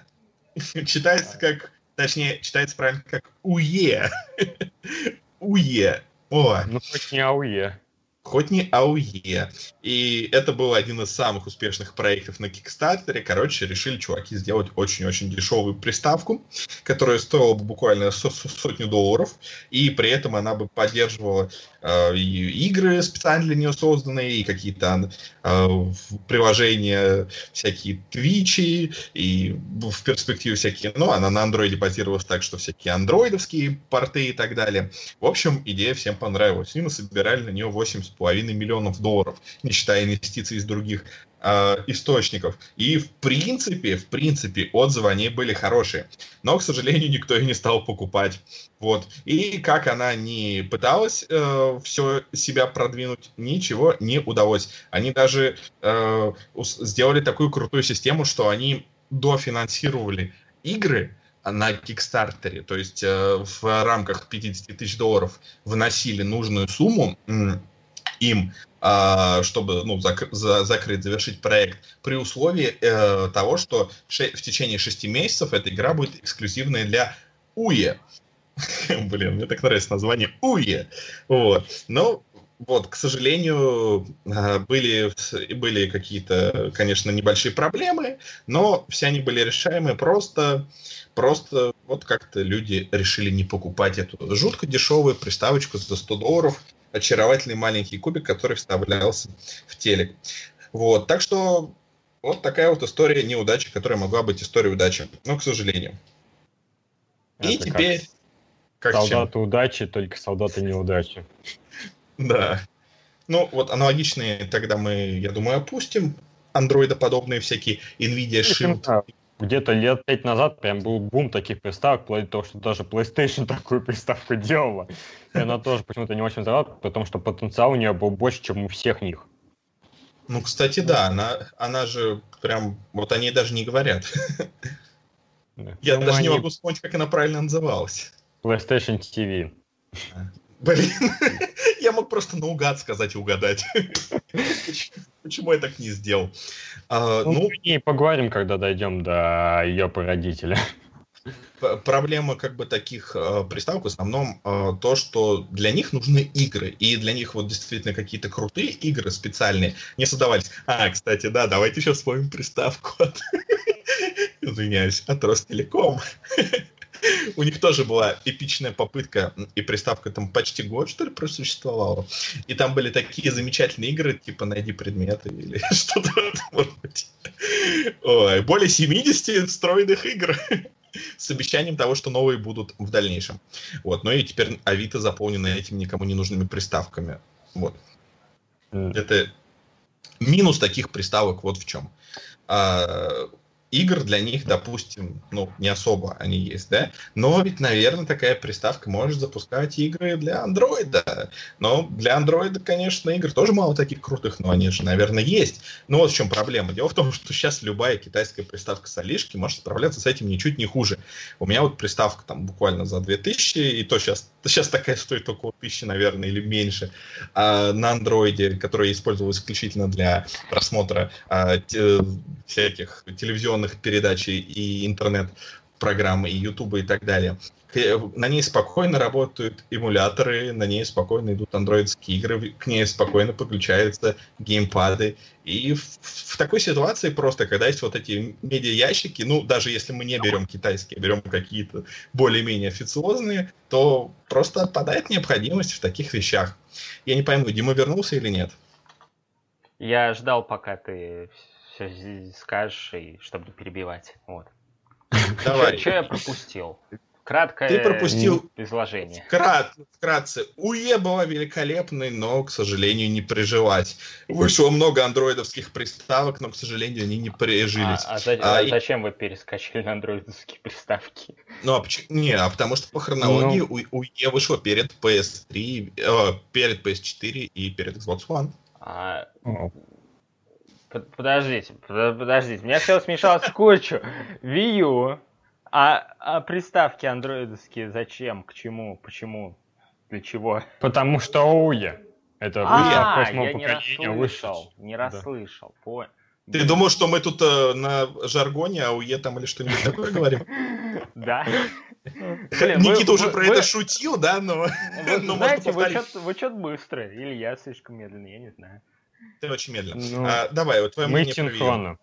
Читается как, точнее, читается правильно как Уе. Уе. О. Ну, хоть не Ауе хоть АУЕ. И это был один из самых успешных проектов на Кикстартере. Короче, решили чуваки сделать очень-очень дешевую приставку, которая стоила бы буквально сотню долларов, и при этом она бы поддерживала и игры специально для нее созданные, и какие-то э, приложения, всякие твичи, и в перспективе всякие, ну, она на андроиде базировалась так, что всякие андроидовские порты и так далее. В общем, идея всем понравилась. И мы собирали на нее 8 половиной миллионов долларов, не считая инвестиций из других э, источников. И в принципе, в принципе, отзывы о ней были хорошие. Но, к сожалению, никто и не стал покупать. Вот. И как она не пыталась э, все себя продвинуть, ничего не удалось. Они даже э, сделали такую крутую систему, что они дофинансировали игры, на Кикстартере, то есть э, в рамках 50 тысяч долларов вносили нужную сумму, им, а, чтобы ну, зак- за- закрыть, завершить проект, при условии э, того, что в течение шести месяцев эта игра будет эксклюзивной для УЕ. Блин, мне так нравится название УЕ. Вот. Но вот, к сожалению, а, были, были какие-то, конечно, небольшие проблемы, но все они были решаемы просто, просто вот как-то люди решили не покупать эту жутко дешевую приставочку за 100 долларов, очаровательный маленький кубик, который вставлялся в телек. Вот, так что вот такая вот история неудачи, которая могла быть историей удачи, но, к сожалению. Это И теперь... Как солдаты чем? удачи, только солдаты неудачи. Да. Ну, вот аналогичные тогда мы, я думаю, опустим. Андроидоподобные всякие NVIDIA Shield где-то лет пять назад прям был бум таких приставок, вплоть до того, что даже PlayStation такую приставку делала. И она тоже почему-то не очень зала, потому что потенциал у нее был больше, чем у всех них. Ну, кстати, да, она, она же прям, вот они даже не говорят. Да. Я ну, даже не могу вспомнить, как она правильно называлась. PlayStation TV. Блин, я мог просто наугад сказать и угадать. Почему я так не сделал? А, ну, ну, и поговорим, когда дойдем до ее породителя. Проблема как бы таких э, приставок в основном э, то, что для них нужны игры, и для них вот действительно какие-то крутые игры специальные не создавались. А, кстати, да, давайте еще вспомним приставку от... Извиняюсь, от Ростелеком. У них тоже была эпичная попытка, и приставка там почти год, что ли, просуществовала. И там были такие замечательные игры, типа «Найди предметы» или что-то, может быть. Ой, более 70 встроенных игр с обещанием того, что новые будут в дальнейшем. Вот. Ну и теперь Авито заполнено этими никому не нужными приставками. Вот. Это минус таких приставок вот в чем. А, игр для них, допустим, ну, не особо они есть, да, но ведь, наверное, такая приставка может запускать игры для андроида. Но для андроида, конечно, игр тоже мало таких крутых, но они же, наверное, есть. Но вот в чем проблема. Дело в том, что сейчас любая китайская приставка с Алишки может справляться с этим ничуть не хуже. У меня вот приставка там буквально за 2000, и то сейчас, сейчас такая стоит около 1000, наверное, или меньше, а на андроиде, которая использовалась исключительно для просмотра а, те, всяких телевизионных передач и интернет-программы, и Ютуба и так далее. На ней спокойно работают эмуляторы, на ней спокойно идут андроидские игры, к ней спокойно подключаются геймпады. И в, в такой ситуации просто, когда есть вот эти медиа-ящики, ну, даже если мы не берем китайские, а берем какие-то более-менее официозные, то просто отпадает необходимость в таких вещах. Я не пойму, Дима вернулся или нет? Я ждал, пока ты все скажешь, и чтобы не перебивать. Вот. Давай. Что я пропустил? Краткое Ты пропустил изложение. Вкрат, вкратце. УЕ была великолепной, но, к сожалению, не прижилась. Вышло много андроидовских приставок, но, к сожалению, они не прижились. А, а, за, а, а зачем вы перескочили на андроидовские приставки? Ну, а почему? Не, а потому что по хронологии ну... УЕ вышло перед PS3, э, перед PS4 и перед Xbox One. А, Подождите, подождите. У меня все смешалось в кучу. Wii U. А, а приставки андроидовские зачем? К чему? Почему? Для чего? Потому что ОУЕ. Это а, я не расслышал. Не расслышал. Понял. Ты думал, что мы тут э, на жаргоне, а УЕ там или что-нибудь такое говорим? Да. Никита уже про это шутил, да, но... Знаете, вы что-то быстрые, или я слишком медленный, я не знаю. Ты очень медленно. Ну, а, давай, вот твое мнение синхронно.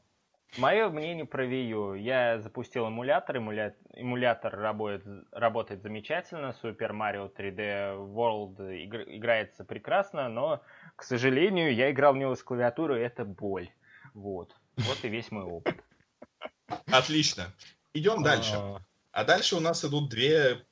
Мое мнение про Wii U. Я запустил эмулятор, эмуля... эмулятор работает, работает замечательно, Super Mario 3D World игр... играется прекрасно, но, к сожалению, я играл в него с клавиатурой, и это боль. Вот. Вот и весь мой опыт. Отлично. Идем дальше. А, а дальше у нас идут две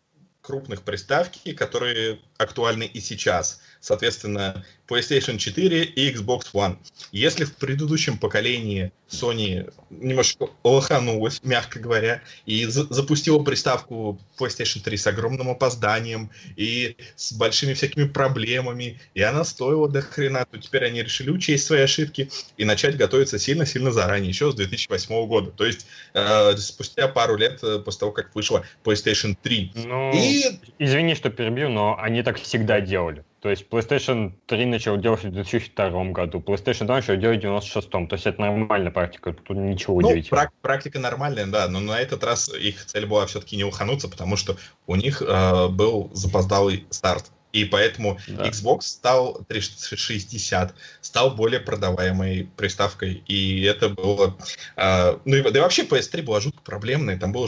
крупных приставки, которые актуальны и сейчас. Соответственно, PlayStation 4 и Xbox One. Если в предыдущем поколении Sony немножко лоханулась, мягко говоря, и за запустила приставку PlayStation 3 с огромным опозданием и с большими всякими проблемами, и она стоила до хрена, то теперь они решили учесть свои ошибки и начать готовиться сильно-сильно заранее, еще с 2008 года. То есть э, спустя пару лет э, после того, как вышла PlayStation 3. Ну, и... извини, что перебью, но они так всегда делали. То есть PlayStation 3 начал делать в 2002 году, PlayStation 2 начал делать в 96 То есть это нормальная практика, тут ничего ну, удивительного. Прак- практика нормальная, да, но на этот раз их цель была все-таки не ухануться, потому что у них э, был запоздалый старт. И поэтому да. Xbox стал 360, стал более продаваемой приставкой. И это было... Э, ну и, да и вообще PS3 была жутко проблемной, там была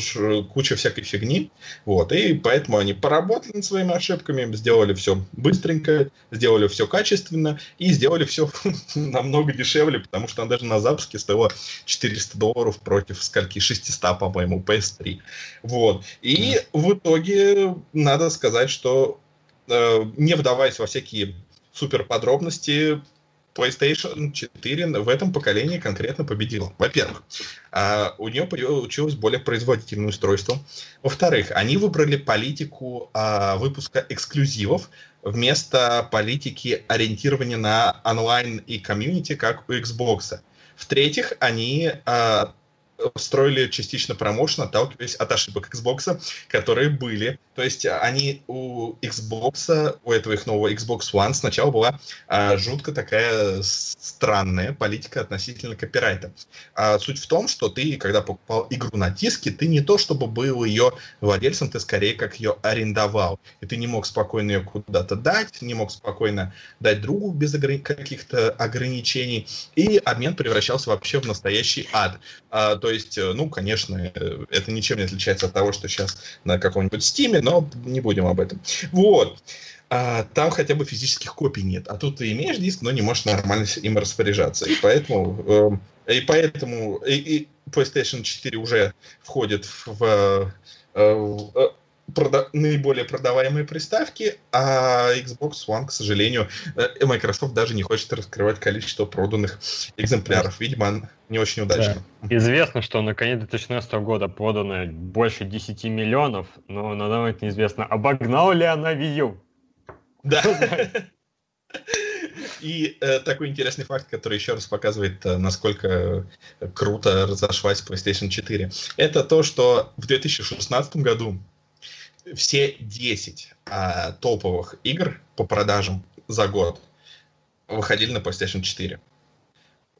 куча всякой фигни. Вот, и поэтому они поработали над своими ошибками, сделали все быстренько, сделали все качественно и сделали все намного дешевле, потому что она даже на запуске стоила 400 долларов против скольки 600, по-моему, PS3. Вот. И в итоге надо сказать, что Э, не вдаваясь во всякие супер подробности, PlayStation 4 в этом поколении конкретно победила. Во-первых, а, у нее получилось более производительное устройство. Во-вторых, они выбрали политику а, выпуска эксклюзивов вместо политики ориентирования на онлайн и комьюнити, как у Xbox. В-третьих, они а, строили частично промоушен, отталкиваясь от ошибок Xbox, которые были. То есть они у Xbox, у этого их нового Xbox One сначала была а, жутко такая странная политика относительно копирайта. А, суть в том, что ты, когда покупал игру на диске, ты не то чтобы был ее владельцем, ты скорее как ее арендовал. И ты не мог спокойно ее куда-то дать, не мог спокойно дать другу без огр... каких-то ограничений. И обмен превращался вообще в настоящий ад. А, то есть, э, ну, конечно, э, это ничем не отличается от того, что сейчас на каком-нибудь Steam, но не будем об этом. Вот. А, там хотя бы физических копий нет. А тут ты имеешь диск, но не можешь нормально им распоряжаться. И поэтому, э, и поэтому и, и PlayStation 4 уже входит в, э, в прода- наиболее продаваемые приставки, а Xbox One, к сожалению, э, Microsoft даже не хочет раскрывать количество проданных экземпляров. Видимо, не очень удачно. Да. Известно, что на конец 2016 года продано больше 10 миллионов, но на данный момент неизвестно, обогнал ли она Wii U. Да. И э, такой интересный факт, который еще раз показывает, э, насколько круто разошлась PlayStation 4, это то, что в 2016 году все 10 а, топовых игр по продажам за год выходили на PlayStation 4.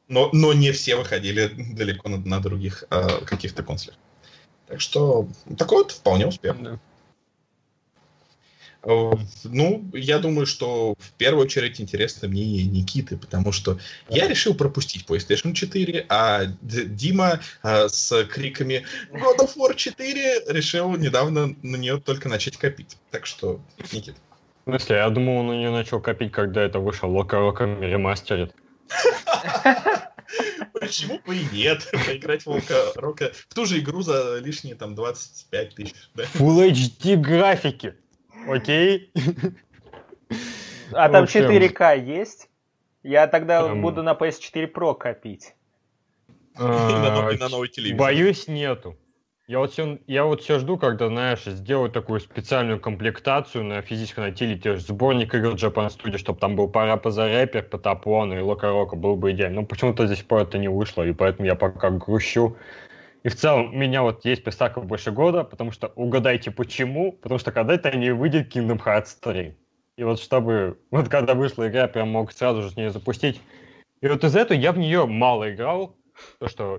Но, но не все выходили далеко на, на других а, каких-то консолях. Так что такой вот вполне успех. Да. Э, ну, я думаю, что в первую очередь интересно мне и Никиты, потому что я решил пропустить PlayStation 4, а Дима а, с криками God of War 4 решил недавно на нее только начать копить. Так что, Никита. В смысле, я думал, он на нее начал копить, когда это вышел Лока Рока ремастерит. Почему бы и нет? Поиграть в Волка Рока в ту же игру за лишние там 25 тысяч. Да? Full HD графики. Окей. А там 4К есть? Я тогда буду на PS4 Pro копить. А, на новый телевизор. Боюсь, нету. Я вот, все, я вот все жду, когда, знаешь, сделают такую специальную комплектацию на физическом носителе, те же сборник игр Japan Studio, чтобы там был Парапа за рэпер, Потаплон и Лока Рока, был бы идеально. Но почему-то здесь пор это не вышло, и поэтому я пока грущу. И в целом меня вот есть приставка больше года, потому что угадайте почему, потому что когда-то не выйдет Kingdom Hearts 3. И вот чтобы, вот когда вышла игра, прям мог сразу же с нее запустить. И вот из этого я в нее мало играл, то что,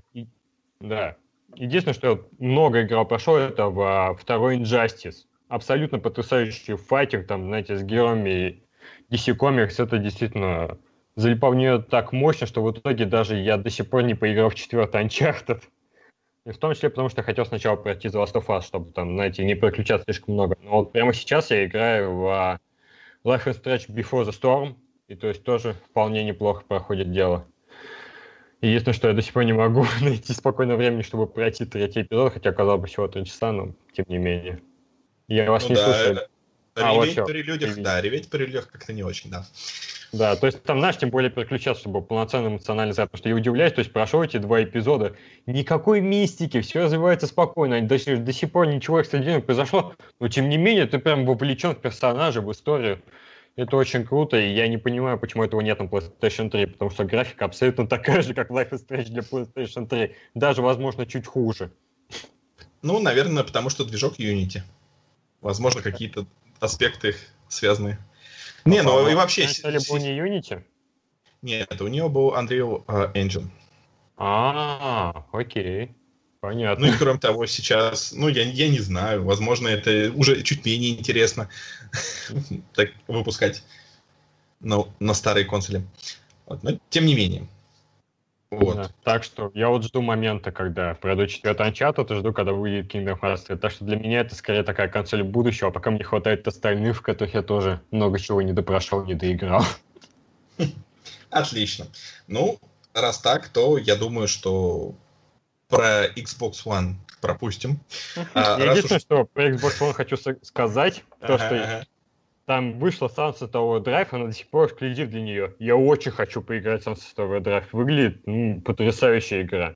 да. Единственное, что я много играл, прошел, это во второй Injustice. Абсолютно потрясающий файтинг, там, знаете, с героями DC Comics, это действительно залипал в нее так мощно, что в итоге даже я до сих пор не поиграл в четвертый Uncharted. И в том числе потому, что я хотел сначала пройти The Last of Us, чтобы там, знаете, не переключаться слишком много. Но вот прямо сейчас я играю в Life and Stretch Before the Storm, и то есть тоже вполне неплохо проходит дело. Единственное, что я до сих пор не могу найти спокойное времени, чтобы пройти третий эпизод, хотя казалось бы всего три часа, но тем не менее. Я вас ну, не да, слушаю. А, реветь вот при людях, да, реветь при людях как-то не очень, да. Да, то есть там, знаешь, тем более переключаться, чтобы полноценный эмоциональный заряд. Потому что я удивляюсь, то есть прошел эти два эпизода, никакой мистики, все развивается спокойно, до, до сих пор ничего экстрадиционного произошло, но тем не менее ты прям вовлечен в персонажа, в историю. Это очень круто, и я не понимаю, почему этого нет на PlayStation 3, потому что графика абсолютно такая же, как Life is Strange для PlayStation 3, даже, возможно, чуть хуже. Ну, наверное, потому что движок Unity. Возможно, какие-то аспекты связаны. Не, ну и вообще... Вначале был не Unity? Нет, у нее был Unreal uh, Engine. А, окей. Понятно. Ну и кроме того, сейчас, ну я, я не знаю, возможно, это уже чуть менее интересно так выпускать на, на старые консоли. Вот, но тем не менее. Вот. Да, так что я вот жду момента, когда пройду четвертый Uncharted, и жду, когда выйдет Kingdom Hearts 3. Так что для меня это скорее такая консоль будущего, а пока мне хватает остальных, в которых я тоже много чего не допрошел, не доиграл. Отлично. Ну, раз так, то я думаю, что про Xbox One пропустим. А, единственное, уж... что про Xbox One хочу сказать, то, что там вышла Sunset Overdrive, она до сих пор эксклюзив для нее. Я очень хочу поиграть в Sunset Overdrive. Выглядит ну, потрясающая игра.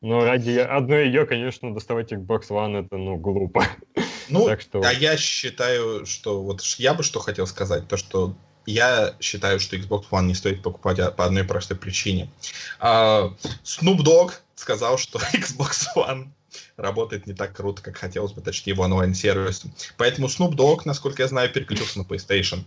Но ради одной ее, конечно, доставать Xbox One это, ну, глупо. Ну, так что... а я считаю, что вот я бы что хотел сказать, то что я считаю, что Xbox One не стоит покупать по одной простой причине. Uh, Snoop Dogg сказал, что Xbox One работает не так круто, как хотелось бы, точнее, его онлайн-сервис. Поэтому Snoop Dogg, насколько я знаю, переключился на PlayStation.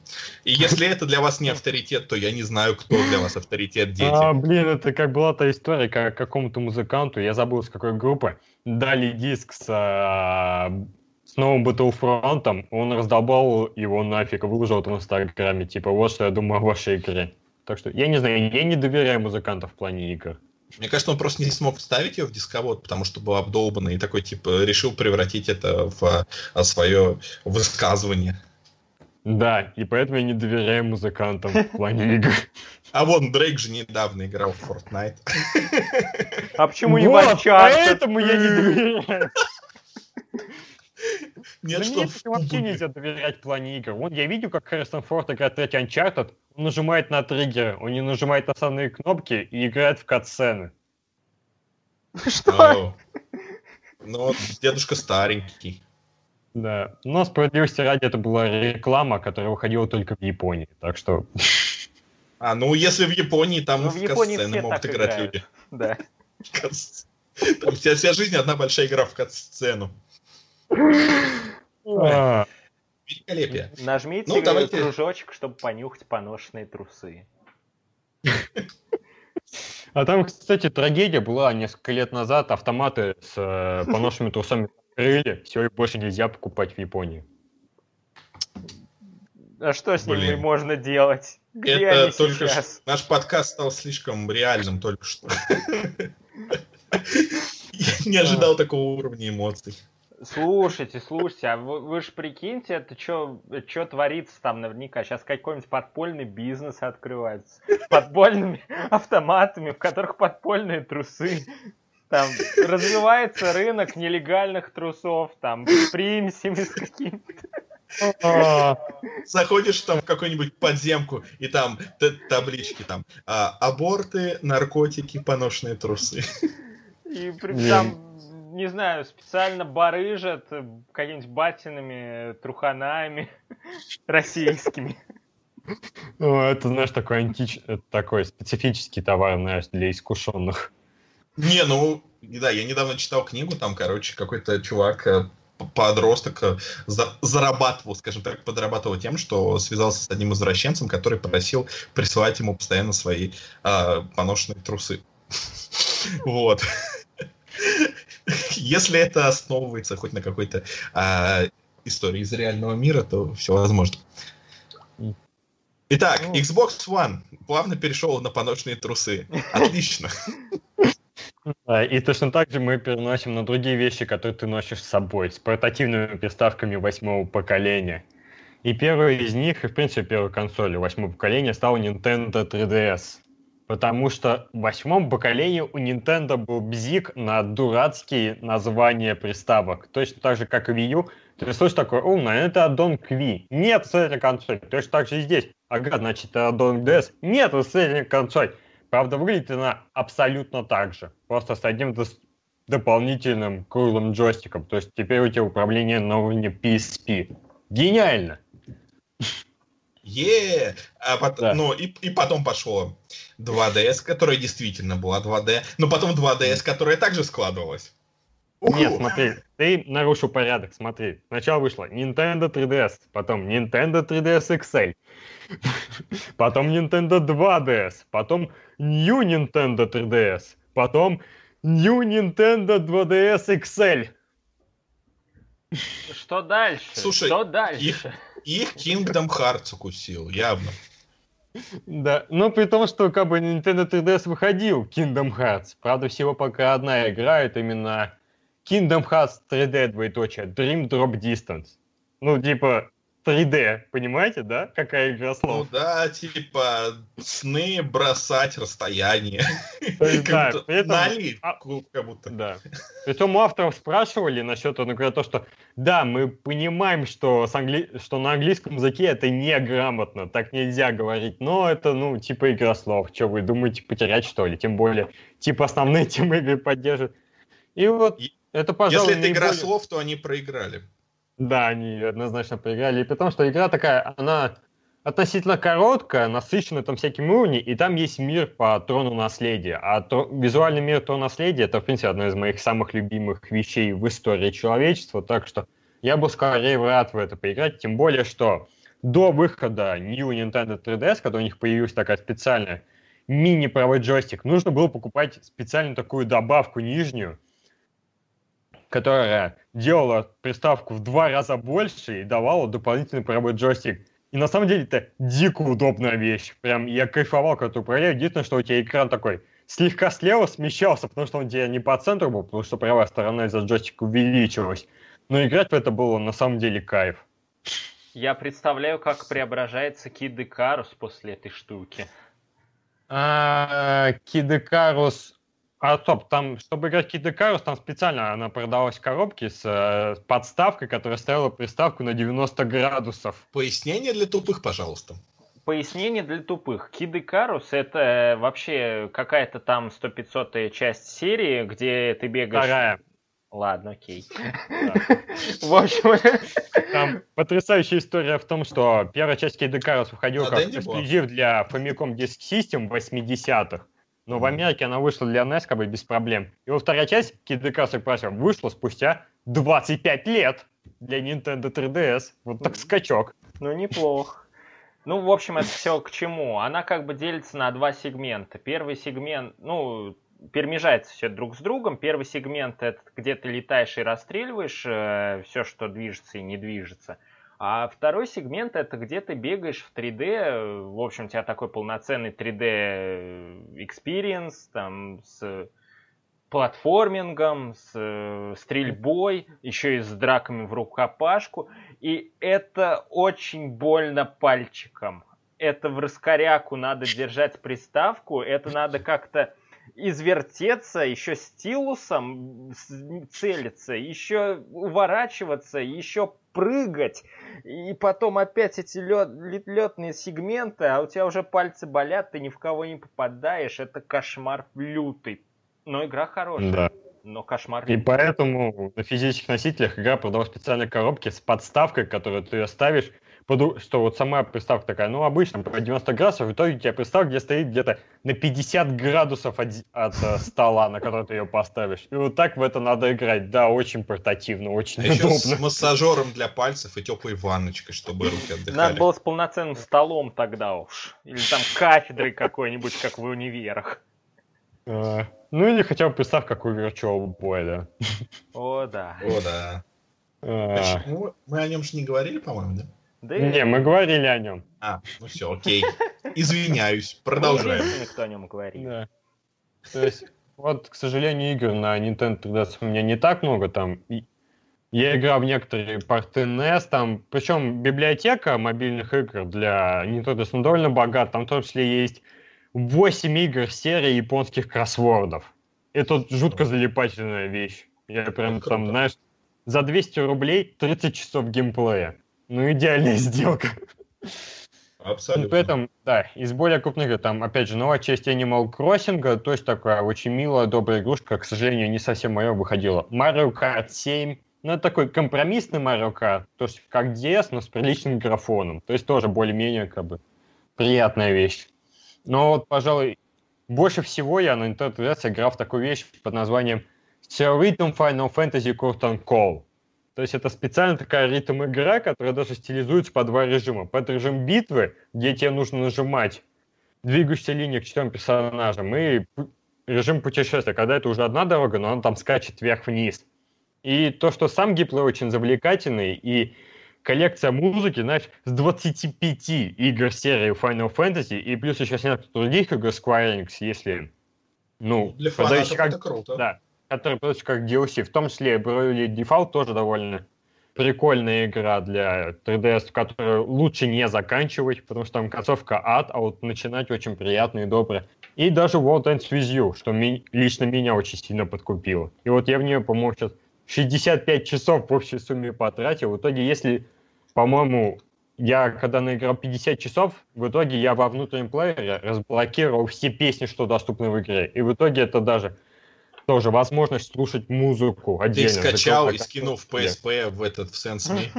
И если это для вас не авторитет, то я не знаю, кто для вас авторитет, дети. А, блин, это как была та история, как какому-то музыканту, я забыл, с какой группы, дали диск с, а, с новым Battlefront, он раздолбал его нафиг, выложил это в Инстаграме, типа, вот что я думаю о вашей игре. Так что, я не знаю, я не доверяю музыкантам в плане игр. Мне кажется, он просто не смог вставить ее в дисковод, потому что был обдолбанный и такой, типа, решил превратить это в а, свое высказывание. Да, и поэтому я не доверяю музыкантам в плане игр. А вон Дрейк же недавно играл в Fortnite. А почему не в Вот, Uncharted? поэтому я не доверяю. Нет, Да что нет, вообще нельзя доверять плане игр. Вон я видел, как Харрисон Форд играет третий Uncharted, он нажимает на триггеры, он не нажимает на основные кнопки и играет в катсцены. Что? Ну, дедушка старенький. Да. Но справедливости ради это была реклама, которая выходила только в Японии. Так что А, ну если в Японии, там Ну, в в Японии катсцены могут играть играют. люди. Да. Там вся, вся жизнь одна большая игра в катсцену. Великолепие. Нажмите Ну, давайте. кружочек, чтобы понюхать поношенные трусы. А там, кстати, трагедия была несколько лет назад. Автоматы с э, поношенными трусами открыли, все, их больше нельзя покупать в Японии. А что с ними Блин. можно делать? Где Это они только сейчас? ш- наш подкаст стал слишком реальным только что. Я не ожидал такого уровня эмоций. Слушайте, слушайте, а вы, вы же прикиньте, это что творится там наверняка? Сейчас какой-нибудь подпольный бизнес открывается. С подпольными автоматами, в которых подпольные трусы. Там развивается рынок нелегальных трусов, там, с примесями, с какими-то. А, Заходишь там в какую-нибудь подземку, и там таблички там а, аборты, наркотики, поношенные трусы. И там, не знаю, специально барыжат какими-нибудь батиными труханами российскими. Ну, это, знаешь, такой антич... это такой специфический товар, знаешь, для искушенных. Не, ну, да, я недавно читал книгу, там, короче, какой-то чувак, э, подросток, э, за- зарабатывал, скажем так, подрабатывал тем, что связался с одним извращенцем, который просил присылать ему постоянно свои э, поношенные трусы. Вот. Если это основывается хоть на какой-то а, истории из реального мира, то все возможно. Итак, Ну. Xbox One плавно перешел на поношенные трусы. Отлично. И точно так же мы переносим на другие вещи, которые ты носишь с собой, с портативными приставками восьмого поколения. И первой из них, и в принципе первой консолью восьмого поколения стала Nintendo 3DS. Потому что в восьмом поколении у Nintendo был бзик на дурацкие названия приставок. Точно так же, как и Wii U. Ты слышишь такое, умно, это аддон к Wii. Нет, это консоль. Точно так же и здесь. Ага, значит, это аддон к DS. Нет, это консоль. Правда, выглядит она абсолютно так же. Просто с одним дос- дополнительным круглым джойстиком. То есть теперь у тебя управление на уровне PSP. Гениально! Е, а пот- Да. ну и, и потом пошло 2DS, которая действительно была 2D, но потом 2DS, которая также складывалась. Нет, смотри, ты нарушил порядок, смотри. Сначала вышло Nintendo 3DS, потом Nintendo 3DS XL, потом Nintendo 2DS, потом New Nintendo 3DS, потом New Nintendo 2DS XL. Что дальше? Слушай, Что дальше? их- Их Kingdom Hearts укусил, явно. Да, но при том, что как бы Nintendo 3DS выходил Kingdom Hearts. Правда, всего пока одна игра, это именно Kingdom Hearts 3D, двоеточие, Dream Drop Distance. Ну, типа, 3D, понимаете, да? Какая игра Ну слов? да, типа сны бросать расстояние. Да, а- клуб как будто. Да. Притом у авторов спрашивали насчет, например, то, что да, мы понимаем, что, с англи- что на английском языке это неграмотно, так нельзя говорить, но это, ну, типа игра слов. Что вы думаете, потерять что ли? Тем более, типа основные темы игры поддерживают. И вот это, пожалуй, Если это игра слов, то они проиграли. Да, они однозначно проиграли. И при том, что игра такая, она относительно короткая, насыщенная там всякими уровнями, и там есть мир по трону наследия. А тро- визуальный мир трона наследия это, в принципе, одна из моих самых любимых вещей в истории человечества, так что я бы скорее рад в это поиграть, тем более, что до выхода New Nintendo 3DS, когда у них появилась такая специальная мини-правый джойстик, нужно было покупать специальную такую добавку нижнюю, которая делала приставку в два раза больше и давала дополнительный правый джойстик. И на самом деле это дико удобная вещь. Прям я кайфовал, когда ты управляешь. Единственное, что у тебя экран такой слегка слева смещался, потому что он тебе не по центру был, потому что правая сторона из-за джойстика увеличилась. Но играть в это было на самом деле кайф. Я представляю, как преображается Кид Икарус после этой штуки. А, Kid Icarus... А, стоп, там, чтобы играть Kid Icarus, там специально она продавалась в коробке с э, подставкой, которая ставила приставку на 90 градусов. Пояснение для тупых, пожалуйста. Пояснение для тупых. Kid Icarus это э, вообще какая-то там 100-500 часть серии, где ты бегаешь... Вторая. Ладно, окей. В общем, Там потрясающая история в том, что первая часть Kid Icarus выходила А, как эксклюзив для Famicom Disk System 80-х. Но в Америке она вышла для NES как бы без проблем. И вот вторая часть Kid Icarus Express вышла спустя 25 лет для Nintendo 3DS. Вот так скачок. ну неплохо. Ну, в общем, это все к чему? Она как бы делится на два сегмента. Первый сегмент, ну, перемежается все друг с другом. Первый сегмент это где ты летаешь и расстреливаешь все, что движется и не движется. А второй сегмент это где ты бегаешь в 3D, э, в общем, у тебя такой полноценный 3D experience, там, с платформингом, с стрельбой, еще и с драками в рукопашку. И это очень больно пальчиком. Это в раскоряку надо держать приставку, это надо как-то извертеться, еще стилусом целиться, еще уворачиваться, еще прыгать, и потом опять эти лед, летные сегменты, а у тебя уже пальцы болят, ты ни в кого не попадаешь, это кошмар лютый. Но игра хорошая. Да. Но кошмар. И поэтому на физических носителях игра продавалась в специальной коробке с подставкой, которую ты ее ставишь, что вот сама приставка такая, ну, обычно по 90 градусов, в итоге у тебя приставка, где стоит где-то на 50 градусов от, от э, стола, на который ты ее поставишь. И вот так в это надо играть. Да, очень портативно, очень А еще удобно. с массажером для пальцев и теплой ванночкой, чтобы руки Надо отдыхали. было с полноценным столом тогда уж. Или там кафедрой какой-нибудь, как в универах. А, Ну, или хотя бы представь, как у Virtual Boy, да. О, да. О, да. А, Почему? Мы о нем же не говорили, по-моему, да? Да и Не, мы говорили о нем. А, ну все, окей. Извиняюсь, продолжаем. единственные, кто о нем говорит. Да. То есть, вот, к сожалению, игр на Nintendo 3DS у меня не так много там. Я играл в некоторые порты NES, там, причем библиотека мобильных игр для Nintendo DS довольно богата. Там в том числе есть 8 игр серии японских кроссвордов. Это жутко залипательная вещь. Я прям там, знаешь, за 200 рублей 30 часов геймплея. Ну, идеальная сделка. Ну, Абсолютно. При этом, да, из более крупных игр, там, опять же, новая часть Animal Crossing, то есть такая очень милая, добрая игрушка, к сожалению, не совсем мое выходила. Mario Kart 7, ну, это такой компромиссный Mario Kart, то есть как DS, но с приличным графоном, то есть тоже более-менее, как бы, приятная вещь. Но вот, пожалуй, больше всего я на Nintendo 3DS играл в такую вещь под названием Theorem Final Fantasy Curtain Call. То есть это специально такая ритм-игра, которая даже стилизуется по два режима. Под режим битвы, где тебе нужно нажимать двигающуюся линию к четырем персонажам, и режим путешествия, когда это уже одна дорога, но она там скачет вверх-вниз. И то, что сам геймплей очень завлекательный, и коллекция музыки, знаешь, с 25 игр серии Final Fantasy, и плюс еще с нескольких других игр Square Enix, если, ну, Для фанатов как это круто. да, который продается как DLC, в том числе Bravely Default тоже довольно прикольная игра для 3DS, которую лучше не заканчивать, потому что там концовка ад, а вот начинать очень приятно и добро. И даже World Ends With You, что ми- лично меня очень сильно подкупило. И вот я в нее, по-моему, сейчас 65 часов в общей сумме потратил. В итоге, если, по-моему, я когда наиграл 50 часов, в итоге я во внутреннем плеере разблокировал все песни, что доступны в игре. И в итоге это даже тоже возможность слушать музыку Ты отдельно. их скачал и скинул в PSP в этот в SenseMe.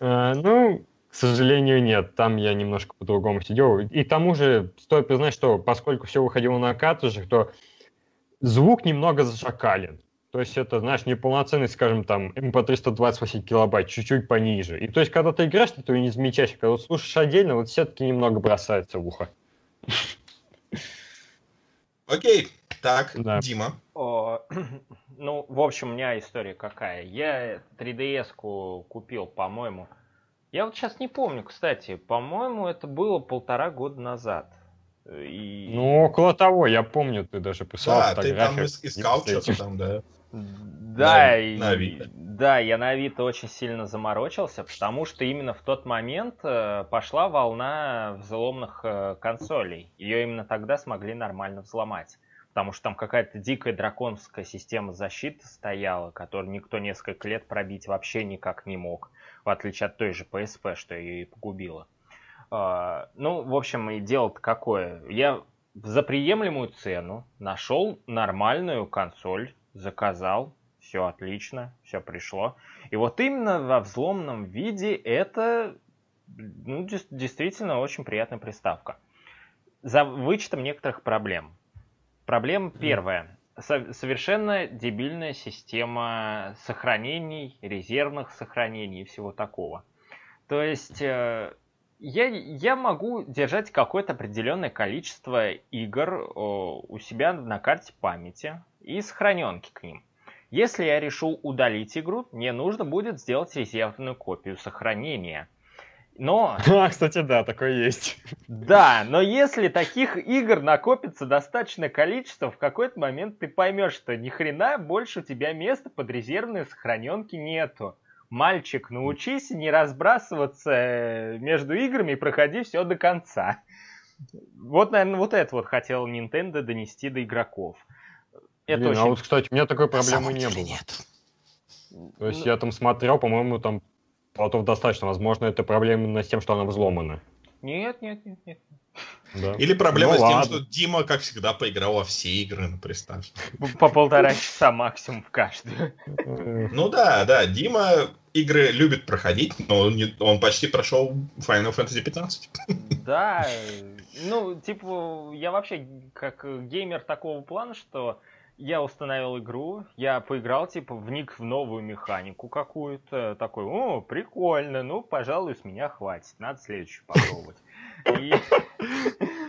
А, ну, к сожалению, нет. Там я немножко по-другому сидел. И тому же, стоит признать, что поскольку все выходило на картриджах, то звук немного зашакален. То есть это, знаешь, неполноценный, скажем, там, MP3 128 килобайт, чуть-чуть пониже. И то есть, когда ты играешь, ты этого не замечаешь. Когда вот слушаешь отдельно, вот все-таки немного бросается в ухо. Окей, так, Да. Дима. О, ну, в общем, у меня история какая. Я 3DS-ку купил, по-моему. Я вот сейчас не помню, кстати. По-моему, это было полтора года назад. И... Ну, около того, я помню, ты даже прислал Да, ты там искал что-то там, да. Да, На- и- на Авито. да, я на Авито очень сильно заморочился, потому что именно в тот момент э, пошла волна взломных э, консолей. Ее именно тогда смогли нормально взломать. Потому что там какая-то дикая драконовская система защиты стояла, которую никто несколько лет пробить вообще никак не мог. В отличие от той же PSP, что ее и погубило. А, Ну, в общем, и дело-то какое. Я за приемлемую цену нашел нормальную консоль, заказал, все отлично, все пришло. И вот именно во взломанном виде это ну, действительно очень приятная приставка. За вычетом некоторых проблем. Проблема первая. Со- совершенно дебильная система сохранений, резервных сохранений и всего такого. То есть э, я, я могу держать какое-то определенное количество игр у себя на карте памяти и сохраненки к ним. Если я решу удалить игру, мне нужно будет сделать резервную копию сохранения. Но А, кстати, да, такое есть. да, но если таких игр накопится достаточное количество, в какой-то момент ты поймешь, что ни хрена больше у тебя места под резервные сохраненки нету. Мальчик, научись не разбрасываться э, между играми и проходи все до конца. Вот, наверное, вот это вот хотел Nintendo донести до игроков. Это Блин, очень... а вот, кстати, у меня такой проблемы не было. нет. То есть Ну, я там смотрел, по-моему, там платов достаточно. Возможно, это проблема именно с тем, что она взломана. Нет, нет, нет, нет. Да. Или проблема Ну с тем, ладно. что Дима, как всегда, поиграл во все игры на приставке. По полтора часа максимум в каждую. Э, Ну да, да, Дима игры любит проходить, но он, не- он почти прошел Final Fantasy 15. Да, ну, типа, я вообще как геймер такого плана, что я установил игру, я поиграл, типа, вник в новую механику какую-то, такой, о, прикольно, ну, пожалуй, с меня хватит, надо следующую попробовать.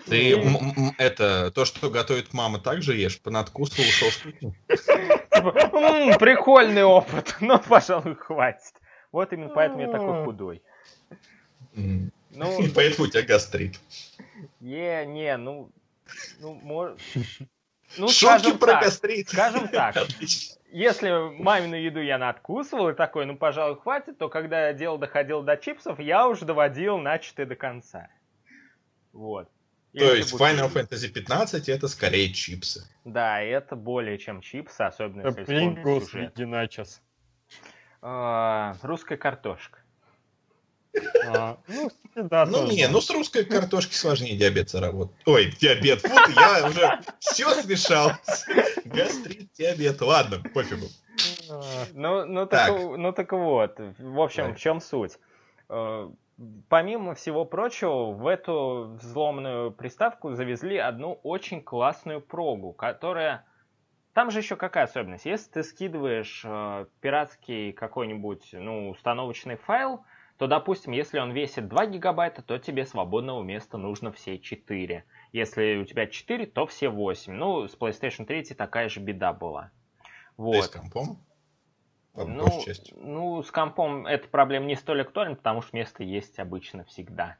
Ты это то, что готовит мама, также ешь, понадкусывал, ушел с кухни. типа, «М, прикольный опыт, но, пожалуй, хватит. Вот именно поэтому я такой худой. Ну, И поэтому у тебя гастрит. не, не, ну, ну, может... Ну, Шутки скажем про так, гастрит. скажем так. Отлично. если мамину еду я надкусывал и такой, ну, пожалуй, хватит, то когда дело доходило до чипсов, я уже доводил начатое до конца. Вот. То Если есть буду- Final Fantasy 15 это скорее чипсы. Да, это более чем чипсы, особенно если Принглс начос. А, Русская картошка. А, Ну, да, Ну тоже. не, ну с русской картошки сложнее диабет заработать. Ой, диабет, фу, я уже все смешал. Гастрит, диабет, ладно, пофигу. А, Ну, ну, так. Так. ну так вот, в общем, Давай. в чем суть? Э, Помимо всего прочего, в эту взломанную приставку завезли одну очень классную прогу, которая... Там же еще какая особенность? Если ты скидываешь э, пиратский какой-нибудь, ну, установочный файл, то, допустим, если он весит 2 гигабайта, то тебе свободного места нужно все 4. Если у тебя 4, то все 8. Ну, с PlayStation 3 такая же беда была. Вот. Да и с компом. По Ну, части. ну, с компом эта проблема не столь актуальна, потому что место есть обычно всегда.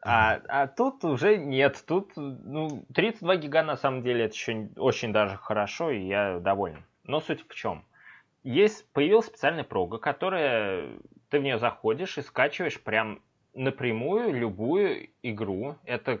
А, а тут уже нет. Тут, ну, 32 гига на самом деле это еще очень даже хорошо, и я доволен. Но суть в чем? Есть, появилась специальная прога, которая ты в нее заходишь и скачиваешь прям напрямую любую игру. Это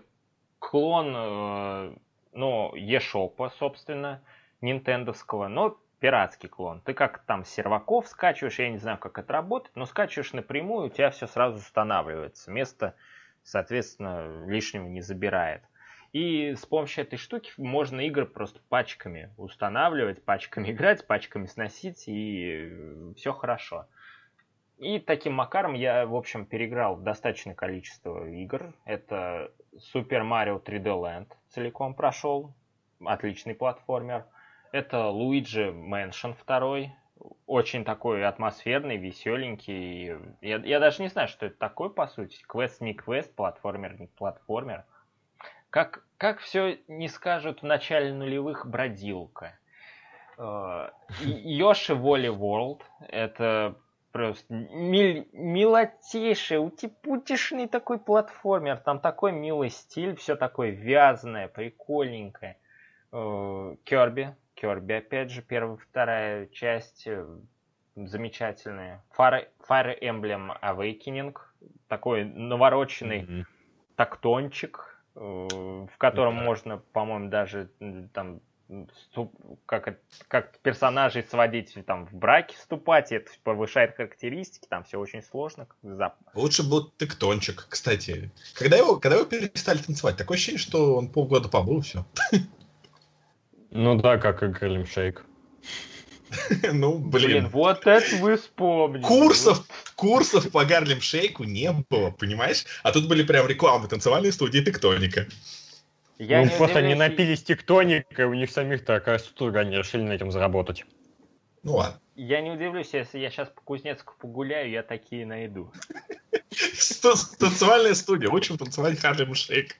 клон, э, ну, eShop, собственно, нинтендовского, но пиратский клон. Ты как там серваков скачиваешь, я не знаю, как это работает, но скачиваешь напрямую, у тебя все сразу устанавливается. Место, соответственно, лишнего не забирает. И с помощью этой штуки можно игры просто пачками устанавливать, пачками играть, пачками сносить, и все хорошо. И таким макаром я, в общем, переиграл достаточное количество игр. Это Super Mario 3D Land целиком прошел. Отличный платформер. Это Luigi Mansion 2. Очень такой атмосферный, веселенький. Я, я даже не знаю, что это такое, по сути. Квест не квест, платформер не платформер. Как, как все не скажут в начале нулевых бродилка. Э, Йоши Воли World. Это просто мил, милотейший, утипутишный такой платформер. Там такой милый стиль, все такое вязаное, прикольненькое. Э, Керби, Керби, опять же, первая, вторая часть э, замечательные. Fire, Fire Emblem Awakening, такой навороченный mm-hmm. тактончик, э, в котором mm-hmm. можно, по-моему, даже там как, как персонажей сводить там в браке вступать, и это повышает характеристики, там все очень сложно. Зап... Лучше был тектончик, кстати. Когда его, когда его перестали танцевать, такое ощущение, что он полгода побыл, все. Ну да, как и Гарлем Шейк. Ну, блин. Блин, вот это вы вспомнили. Курсов, курсов по Гарлем Шейку не было, понимаешь? А тут были прям рекламы танцевальной студии Тектоника. Я ну, не просто не напились тектоника, у них самих такая струга, они решили на этом заработать. Ну ладно. Я не удивлюсь, если я сейчас по Кузнецку погуляю, я такие найду. Танцевальная студия, учим танцевать Харлем Шейк.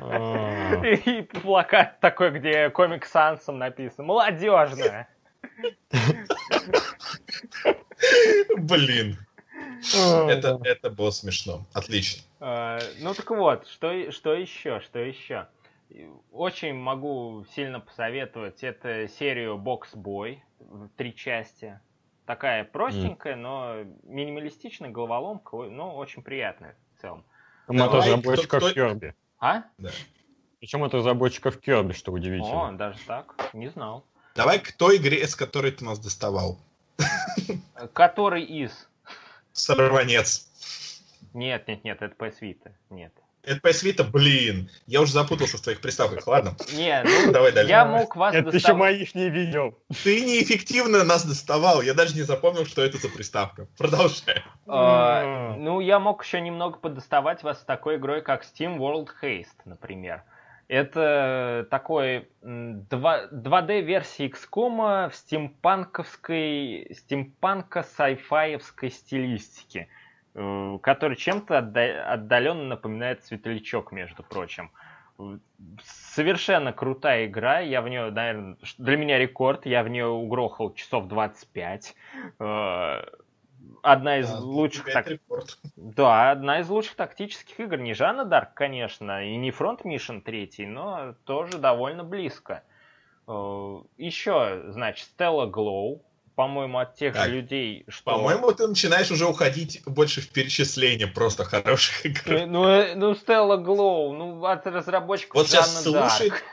А. И плакат такой, где комик Сансом написан. Молодежная. Блин. Это, это было смешно. Отлично. А, ну так вот, что, что еще, что еще? Очень могу сильно посоветовать это серию Box Boy в три части. Такая простенькая, но минималистичная головоломка, но очень приятная в целом. Там от разработчиков кто, Kirby. А? Да. Причем от разработчиков Kirby, что удивительно. О, даже так? Не знал. Давай к той игре, с которой ты нас доставал. Который из? Сорванец. Нет, нет, нет, это PS Vita. Нет. Это PS Vita, блин. Я уже запутался в твоих приставках, ладно? Не, ну, Давай дальше. я мог вас Это достав... еще моих не видел. Ты неэффективно нас доставал. Я даже не запомнил, что это за приставка. Продолжай. А, ну, я мог еще немного подоставать вас с такой игрой, как Steam World Haste, например. Это такой 2D-версия XCOM в стимпанковской, стимпанко сайфаевской стилистике, э, который чем-то отдаленно напоминает Светлячок, между прочим. Совершенно крутая игра, я в нее, наверное, для меня рекорд, я в нее угрохал часов 25 одна из да, лучших... Так... Да, одна из лучших тактических игр. Не Жанна Дарк, конечно, и не Фронт Mission 3, но тоже довольно близко. Э, Еще, значит, Stella Glow, по-моему, от тех так, же людей, что... По-моему, ты начинаешь уже уходить больше в перечисление просто хороших игр. Ну, ну, ну Stella Glow, ну, от разработчиков вот Жанна слушай, Дарк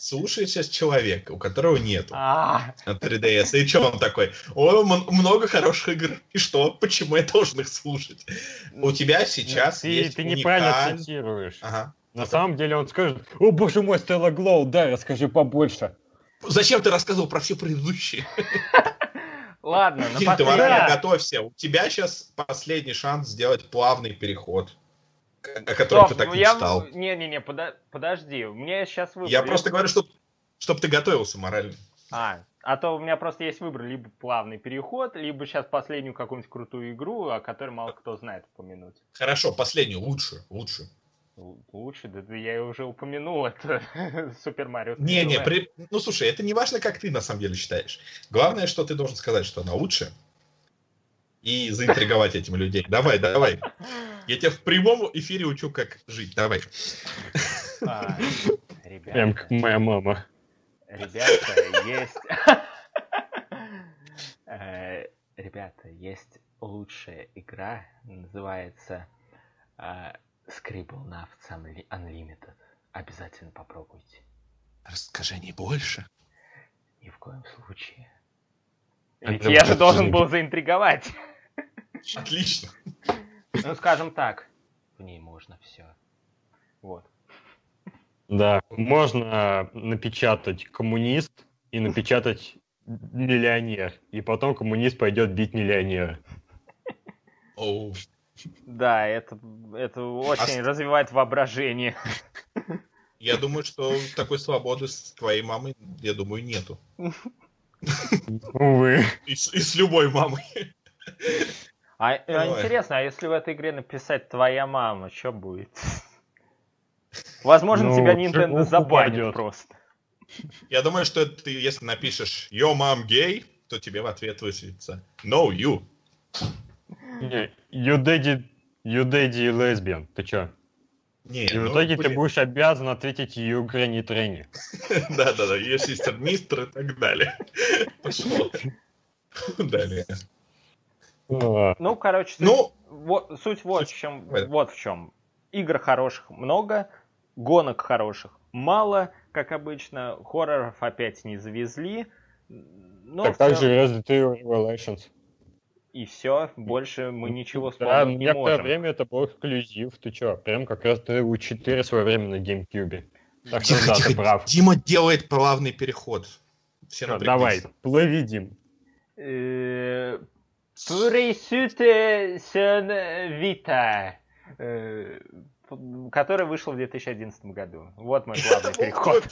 слушает сейчас человека, у которого нету а. 3DS. И что он такой? О, много хороших игр. И что? Почему я должен их слушать? У тебя сейчас ты, есть Ты неправильно цитируешь. Ага. На самом деле он скажет, о боже мой, Стелла Глоу, да, расскажи побольше. Зачем ты рассказывал про все предыдущие? Ладно, Дим, ты готовься. У тебя сейчас последний шанс сделать плавный переход о котором Стоп, ты так ну мечтал. Не-не-не, пода... подожди, у меня сейчас выбор. Я просто говорю, чтобы чтоб ты готовился морально. А, а то у меня просто есть выбор, либо плавный переход, либо сейчас последнюю какую-нибудь крутую игру, о которой мало кто знает упомянуть. Хорошо, последнюю, лучше, лучше. Лучше, да я уже упомянул это Супер Марио. Не-не, при... ну слушай, это не важно, как ты на самом деле считаешь. Главное, что ты должен сказать, что она лучше, и заинтриговать этим людей. Давай, давай. Я тебя в прямом эфире учу, как жить. Давай. А, ребята, Прям как моя мама. Ребята, есть... Э, ребята, есть лучшая игра, называется uh, Scribble Nafts Unlimited. Обязательно попробуйте. Расскажи не больше. Ни в коем случае. Ведь я же должен был заинтриговать. Отлично. Ну, скажем так, в ней можно все. Вот. Да, можно напечатать коммунист и напечатать миллионер. И потом коммунист пойдет бить миллионера. Oh. Да, это, это очень а... развивает воображение. Я думаю, что такой свободы с твоей мамой, я думаю, нету. Увы. И, и с любой мамой. А, а интересно, а если в этой игре написать твоя мама, что будет? Возможно, ну, тебя Nintendo забанит просто. Я думаю, что ты, если напишешь Yo mom gay, то тебе в ответ высветится No you. Не, You daddy, you daddy lesbian. Ты чё? Не, И в ну, итоге ты блин. будешь обязан ответить You granny тренни. Да-да-да, ее сестер мистер и так далее. Пошло. Далее. А, Ну, короче, суть, Ну, суть вот, в суть чем, в этом. вот в чем. Игр хороших много, гонок хороших мало, как обычно. Хорроров опять не завезли. Но Так также целом- Resident Evil Revelations. И все, больше мы ничего Да, вспомнить не некоторое можем. время это был эксклюзив. Ты чё? Прям как раз Evil 4 в свое время на GameCube. Так что тихо, да, ты тихо. прав. Дима делает плавный переход. Все напряглись. давай, плыви, Дим. Pursuit Sion Vita, э, который вышел в 2011 году. Вот мой главный переход.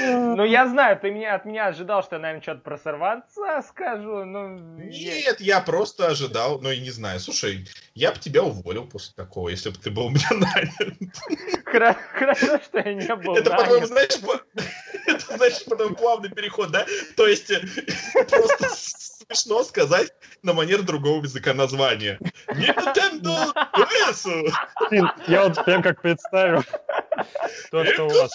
Ну, я знаю, ты меня, от меня ожидал, что я, наверное, что-то про сорванца скажу. Я- Нет, я просто ожидал, ну и не знаю. Слушай, я бы тебя уволил после такого, если бы ты был у меня нанят. Хорошо, что я не был Это, по-моему, знаешь, это, значит, потом плавный переход, да? То есть просто смешно сказать на манер другого языка название. Nintendo DS! Блин, я вот прям как представил. То, что у вас,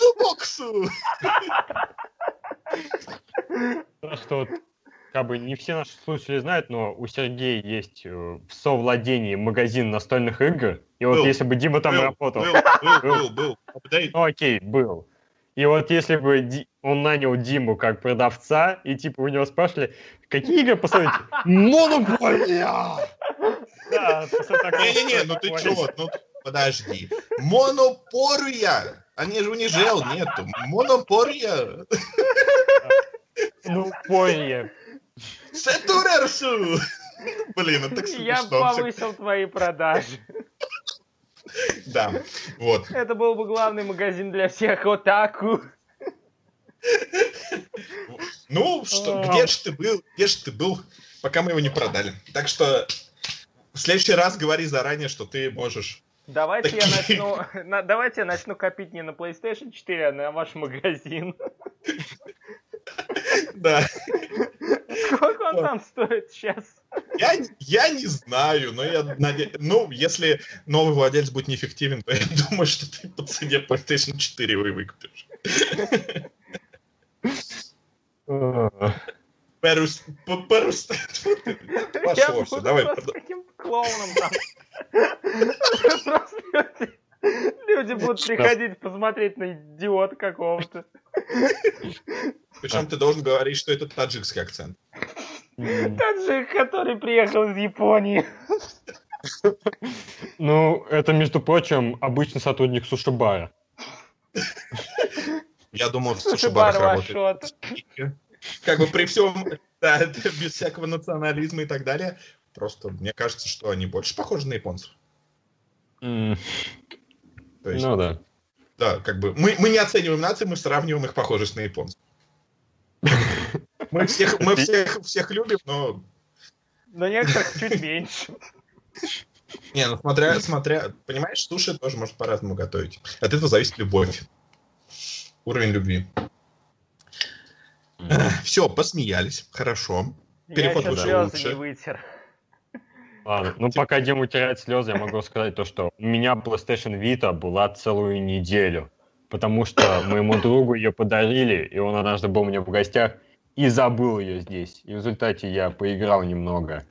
то, что вот, как бы не все наши слушатели знают, но у Сергея есть э, в совладении магазин настольных игр. И вот Был. если бы Дима там Был, работал, Был, был, был, был. Апдейт. ну окей, был. И вот если бы Ди- он нанял Диму как продавца, и типа у него спрашивали, какие игры посмотрите? Монополия! Да, Не-не-не, ну ты чё, ну подожди. Монопория! Они же у них жел нету. Монопория! Ну, понял. Сетурерсу! Блин, это так Я смешно. всё. повысил твои продажи. Да, вот. Это был бы главный магазин для всех отаку. Ну, что, где же ты был? Где же ты был, пока мы его не продали? Так что в следующий раз говори заранее, что ты можешь. Давайте я Такие. начну, на- давайте я начну копить не на PlayStation 4, а на ваш магазин. Да. Сколько он там стоит сейчас? Я, я не знаю, но я надеюсь... Ну, если новый владелец будет неэффективен, то я думаю, что ты по цене PlayStation 4 его и выкупишь. Перус... Перус... Тьфу ты, Я Пошло буду все, давай. просто каким-то клоуном там. Люди- будут приходить посмотреть на идиота какого-то. Причем ты должен говорить, что это таджикский акцент. Таджик, который приехал из Японии. Ну, это, между прочим, обычный сотрудник суши-бара. Я думал, в Суши-бар суши-барах работает. Как бы при всем, да, это без всякого национализма и так далее. Просто мне кажется, что они больше похожи на японцев. То есть, Ну да. да, как бы мы, мы не оцениваем нации, мы сравниваем их похожесть на японцев. Мы всех, мы всех, всех любим, но Но некоторых чуть меньше. не, ну смотря, смотря, понимаешь, суши тоже может по-разному готовить. От этого зависит любовь. Уровень любви. Все, посмеялись, хорошо. Я Переход еще лучше, слезы лучше. не вытер. Ладно, ну пока Дима утирает слезы, я могу сказать то, что у меня PlayStation Vita была целую неделю. Потому что моему другу ее подарили, и он однажды был у меня в гостях и забыл ее здесь. И в результате я поиграл немного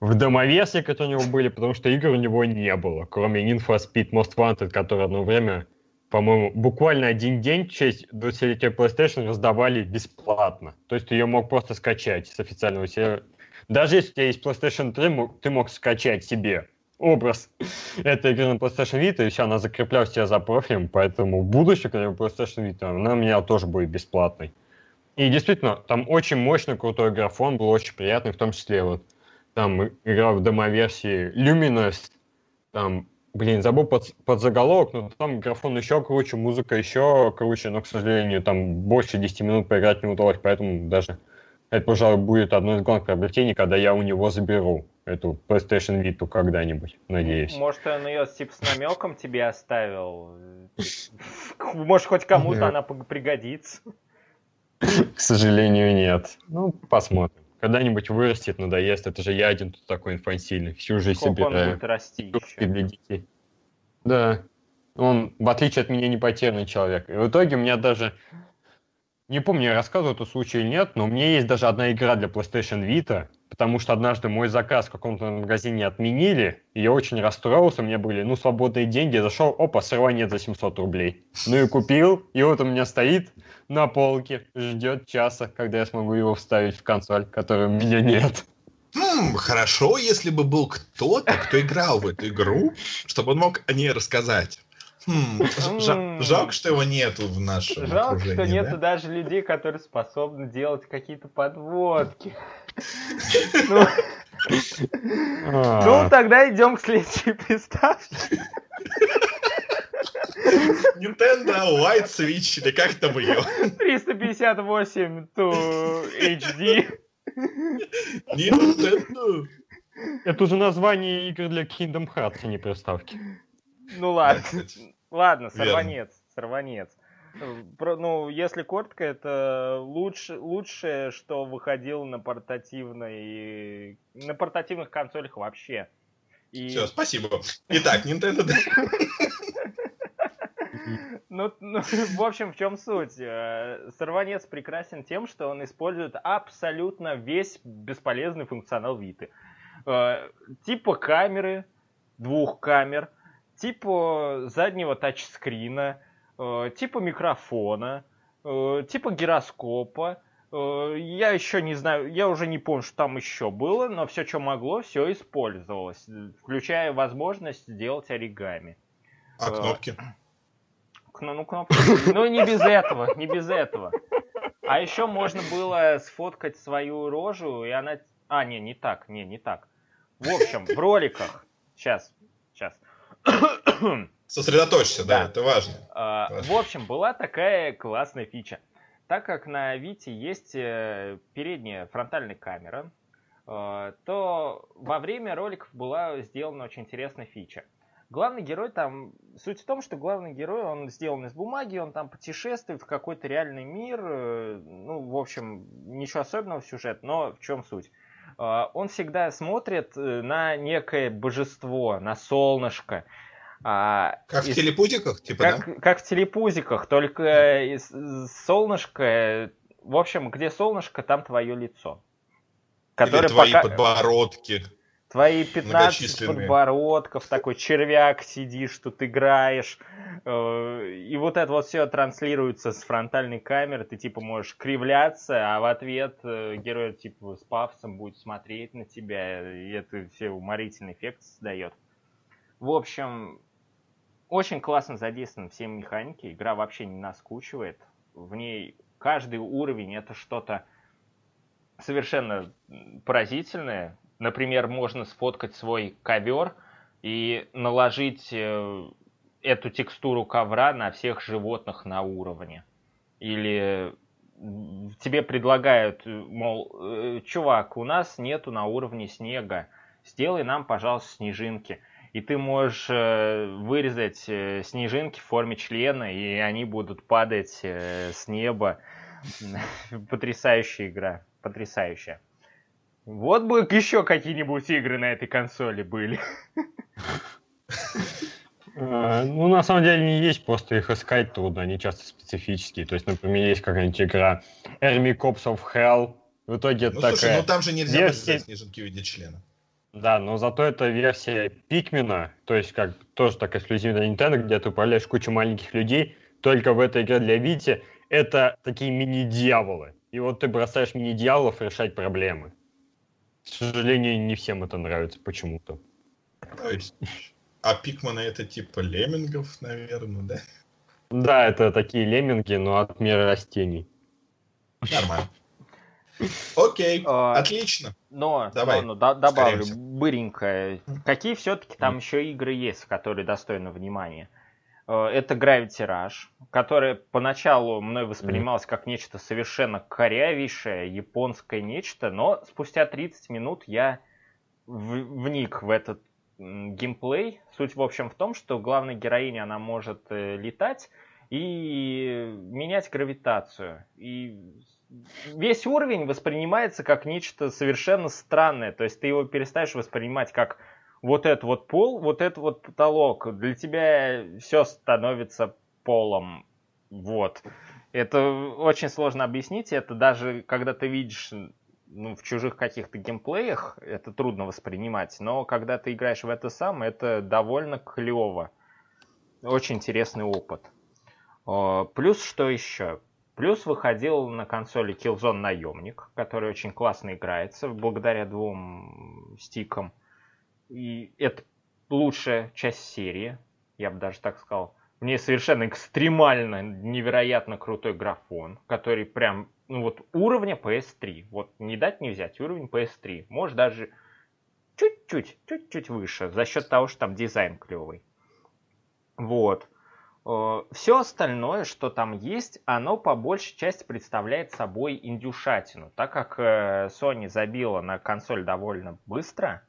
в домоверсии, которые у него были, потому что игр у него не было, кроме Need for Speed Most Wanted, который одно время, по-моему, буквально один день в честь 20-летия PlayStation раздавали бесплатно. То есть ты ее мог просто скачать с официального сервера. Даже если у тебя есть PlayStation 3, мог- ты мог скачать себе образ этой игры на PlayStation Vita, и все, она закреплялась себя за профилем, поэтому в будущем, когда PlayStation Vita, она у меня тоже будет бесплатной. И действительно, там очень мощный, крутой графон, был очень приятный, в том числе вот там и- играл в демо-версии Luminous, там, блин, забыл под, под заголовок, но там графон еще круче, музыка еще круче, но, к сожалению, там больше 10 минут поиграть не удалось, поэтому даже это, пожалуй, будет одно из главных приобретений, когда я у него заберу эту PlayStation Vita когда-нибудь, надеюсь. Может, он ее типа с намеком тебе оставил? Может, хоть кому-то она пригодится. К сожалению, нет. Ну, посмотрим. Когда-нибудь вырастет, надоест. Это же я один тут такой инфантильный. Всю жизнь Сколько он собираю. будет расти еще? для детей. Да. Он, в отличие от меня, не потерянный человек. И в итоге у меня даже... Не помню, я рассказывал этот случай или нет, но у меня есть даже одна игра для PlayStation Vita, потому что однажды мой заказ в каком-то магазине отменили, и я очень расстроился, у меня были, ну, свободные деньги, зашел, опа, сорванец за 700 рублей. Ну и купил, и вот у меня стоит на полке, ждет часа, когда я смогу его вставить в консоль, которой у меня нет. Хм, хорошо, если бы был кто-то, кто играл в эту игру, чтобы он мог о ней рассказать. Хм, жалко, что его нету в нашем Жалко, что да? нету даже людей, которые способны делать какие-то подводки. Ну, ну, А, тогда идем к следующей приставке. Nintendo White Switch, или как там ее? 358 to HD. Nintendo. Это уже название игр для Kingdom Hearts, а не приставки. Ну ладно. Ладно, Верно. сорванец. Сорванец. Э, Про- ну, если коротко, это лучше, лучшее, что выходило на портативной... На портативных консолях вообще. И, Все, спасибо. Итак, Nintendo... ну, ну, в общем, в чем суть? Э, Сорванец прекрасен тем, что он использует абсолютно весь бесполезный функционал Виты. Э, Типа камеры, двух камер, типа заднего тачскрина, типа микрофона, э, типа гироскопа. Я еще не знаю, я уже не помню, что там еще было, но все, что могло, все использовалось, включая возможность сделать оригами. А кнопки? Кно- ну, кнопки. Ну, не без этого, не без этого. А еще можно было сфоткать свою рожу, и она... А, не, не так, не, не так. В общем, в роликах. Сейчас. Сосредоточься, да, Да. это важно. А, В общем, была такая классная фича. Так как на Вите есть э, передняя фронтальная камера, э, то во время роликов была сделана очень интересная фича. Главный герой там... Суть в том, что главный герой, он сделан из бумаги, он там путешествует в какой-то реальный мир. э, Ну, в общем, ничего особенного в сюжет, но в чем суть? Э, Он всегда смотрит э, на некое божество, на солнышко. А, Как в из- телепузиках, типа, да? как, как в телепузиках, только солнышко, в общем, где солнышко, там твое лицо. Или Которое твои пока- подбородки. Твои 15 многочисленные. подбородков, такой червяк сидишь, тут играешь. э, И вот это вот все транслируется с фронтальной камеры. Ты типа можешь кривляться, а в ответ э, герой типа с пафосом будет смотреть на тебя. И это все уморительный эффект создает. В общем, очень классно задействованы все механики. Игра вообще не наскучивает. В ней каждый уровень это что-то совершенно поразительное. Например, можно сфоткать свой ковер и наложить э, эту текстуру ковра на всех животных на уровне. Или тебе предлагают, э, мол, э, чувак, у нас нету на уровне снега, сделай нам, пожалуйста, снежинки. И ты можешь вырезать снежинки в форме члена, и они будут падать с неба. Потрясающая игра, потрясающая. Вот бы еще какие-нибудь игры на этой консоли были. А, Ну, на самом деле не есть, просто их искать трудно, они часто специфические. То есть, например, есть какая-нибудь игра Army Cops of Hell. В итоге это Ну, слушай, такая... ну там же нельзя версия- снежинки в виде члена. Да, но зато это версия Пикмена, то есть как тоже так эксклюзив для Nintendo, где ты управляешь кучу маленьких людей, только в этой игре для Вити это такие мини-дьяволы. И вот ты бросаешь мини-дьяволов решать проблемы. К сожалению, не всем это нравится почему-то. То есть, а Пикманы это типа леммингов, наверное, да? Да, это такие лемминги, но от мира растений. Нормально. Окей, А, отлично. Но, Давай, но, но добавлю быренько. Какие все-таки там еще игры есть, которые достойны внимания? Э, Это Gravity Rush, которая поначалу мной воспринималась как нечто совершенно корявейшее, японское нечто, но спустя 30 минут я в- вник в этот геймплей. Суть, в общем, в том, что главная героиня, она может э, летать и менять гравитацию. И весь уровень воспринимается как нечто совершенно странное. То есть ты его перестаешь воспринимать как вот этот вот пол, вот этот вот потолок. Для тебя все становится полом. Вот. Это очень сложно объяснить. Это даже когда ты видишь ну, в чужих каких-то геймплеях, это трудно воспринимать. Но когда ты играешь в это сам, это довольно клево. Очень интересный опыт. Плюс что еще? Плюс выходил на консоли Killzone Наемник, который очень классно играется благодаря двум стикам. И это лучшая часть серии, я бы даже так сказал. В ней совершенно экстремально, невероятно крутой графон, который прям, ну вот уровня PS3. Вот не дать не взять, уровень PS3. Может даже чуть-чуть, чуть-чуть выше, за счет того, что там дизайн клевый. Вот. Э, Все остальное, что там есть, оно по большей части представляет собой индюшатину. Так как э, Sony забила на консоль довольно быстро,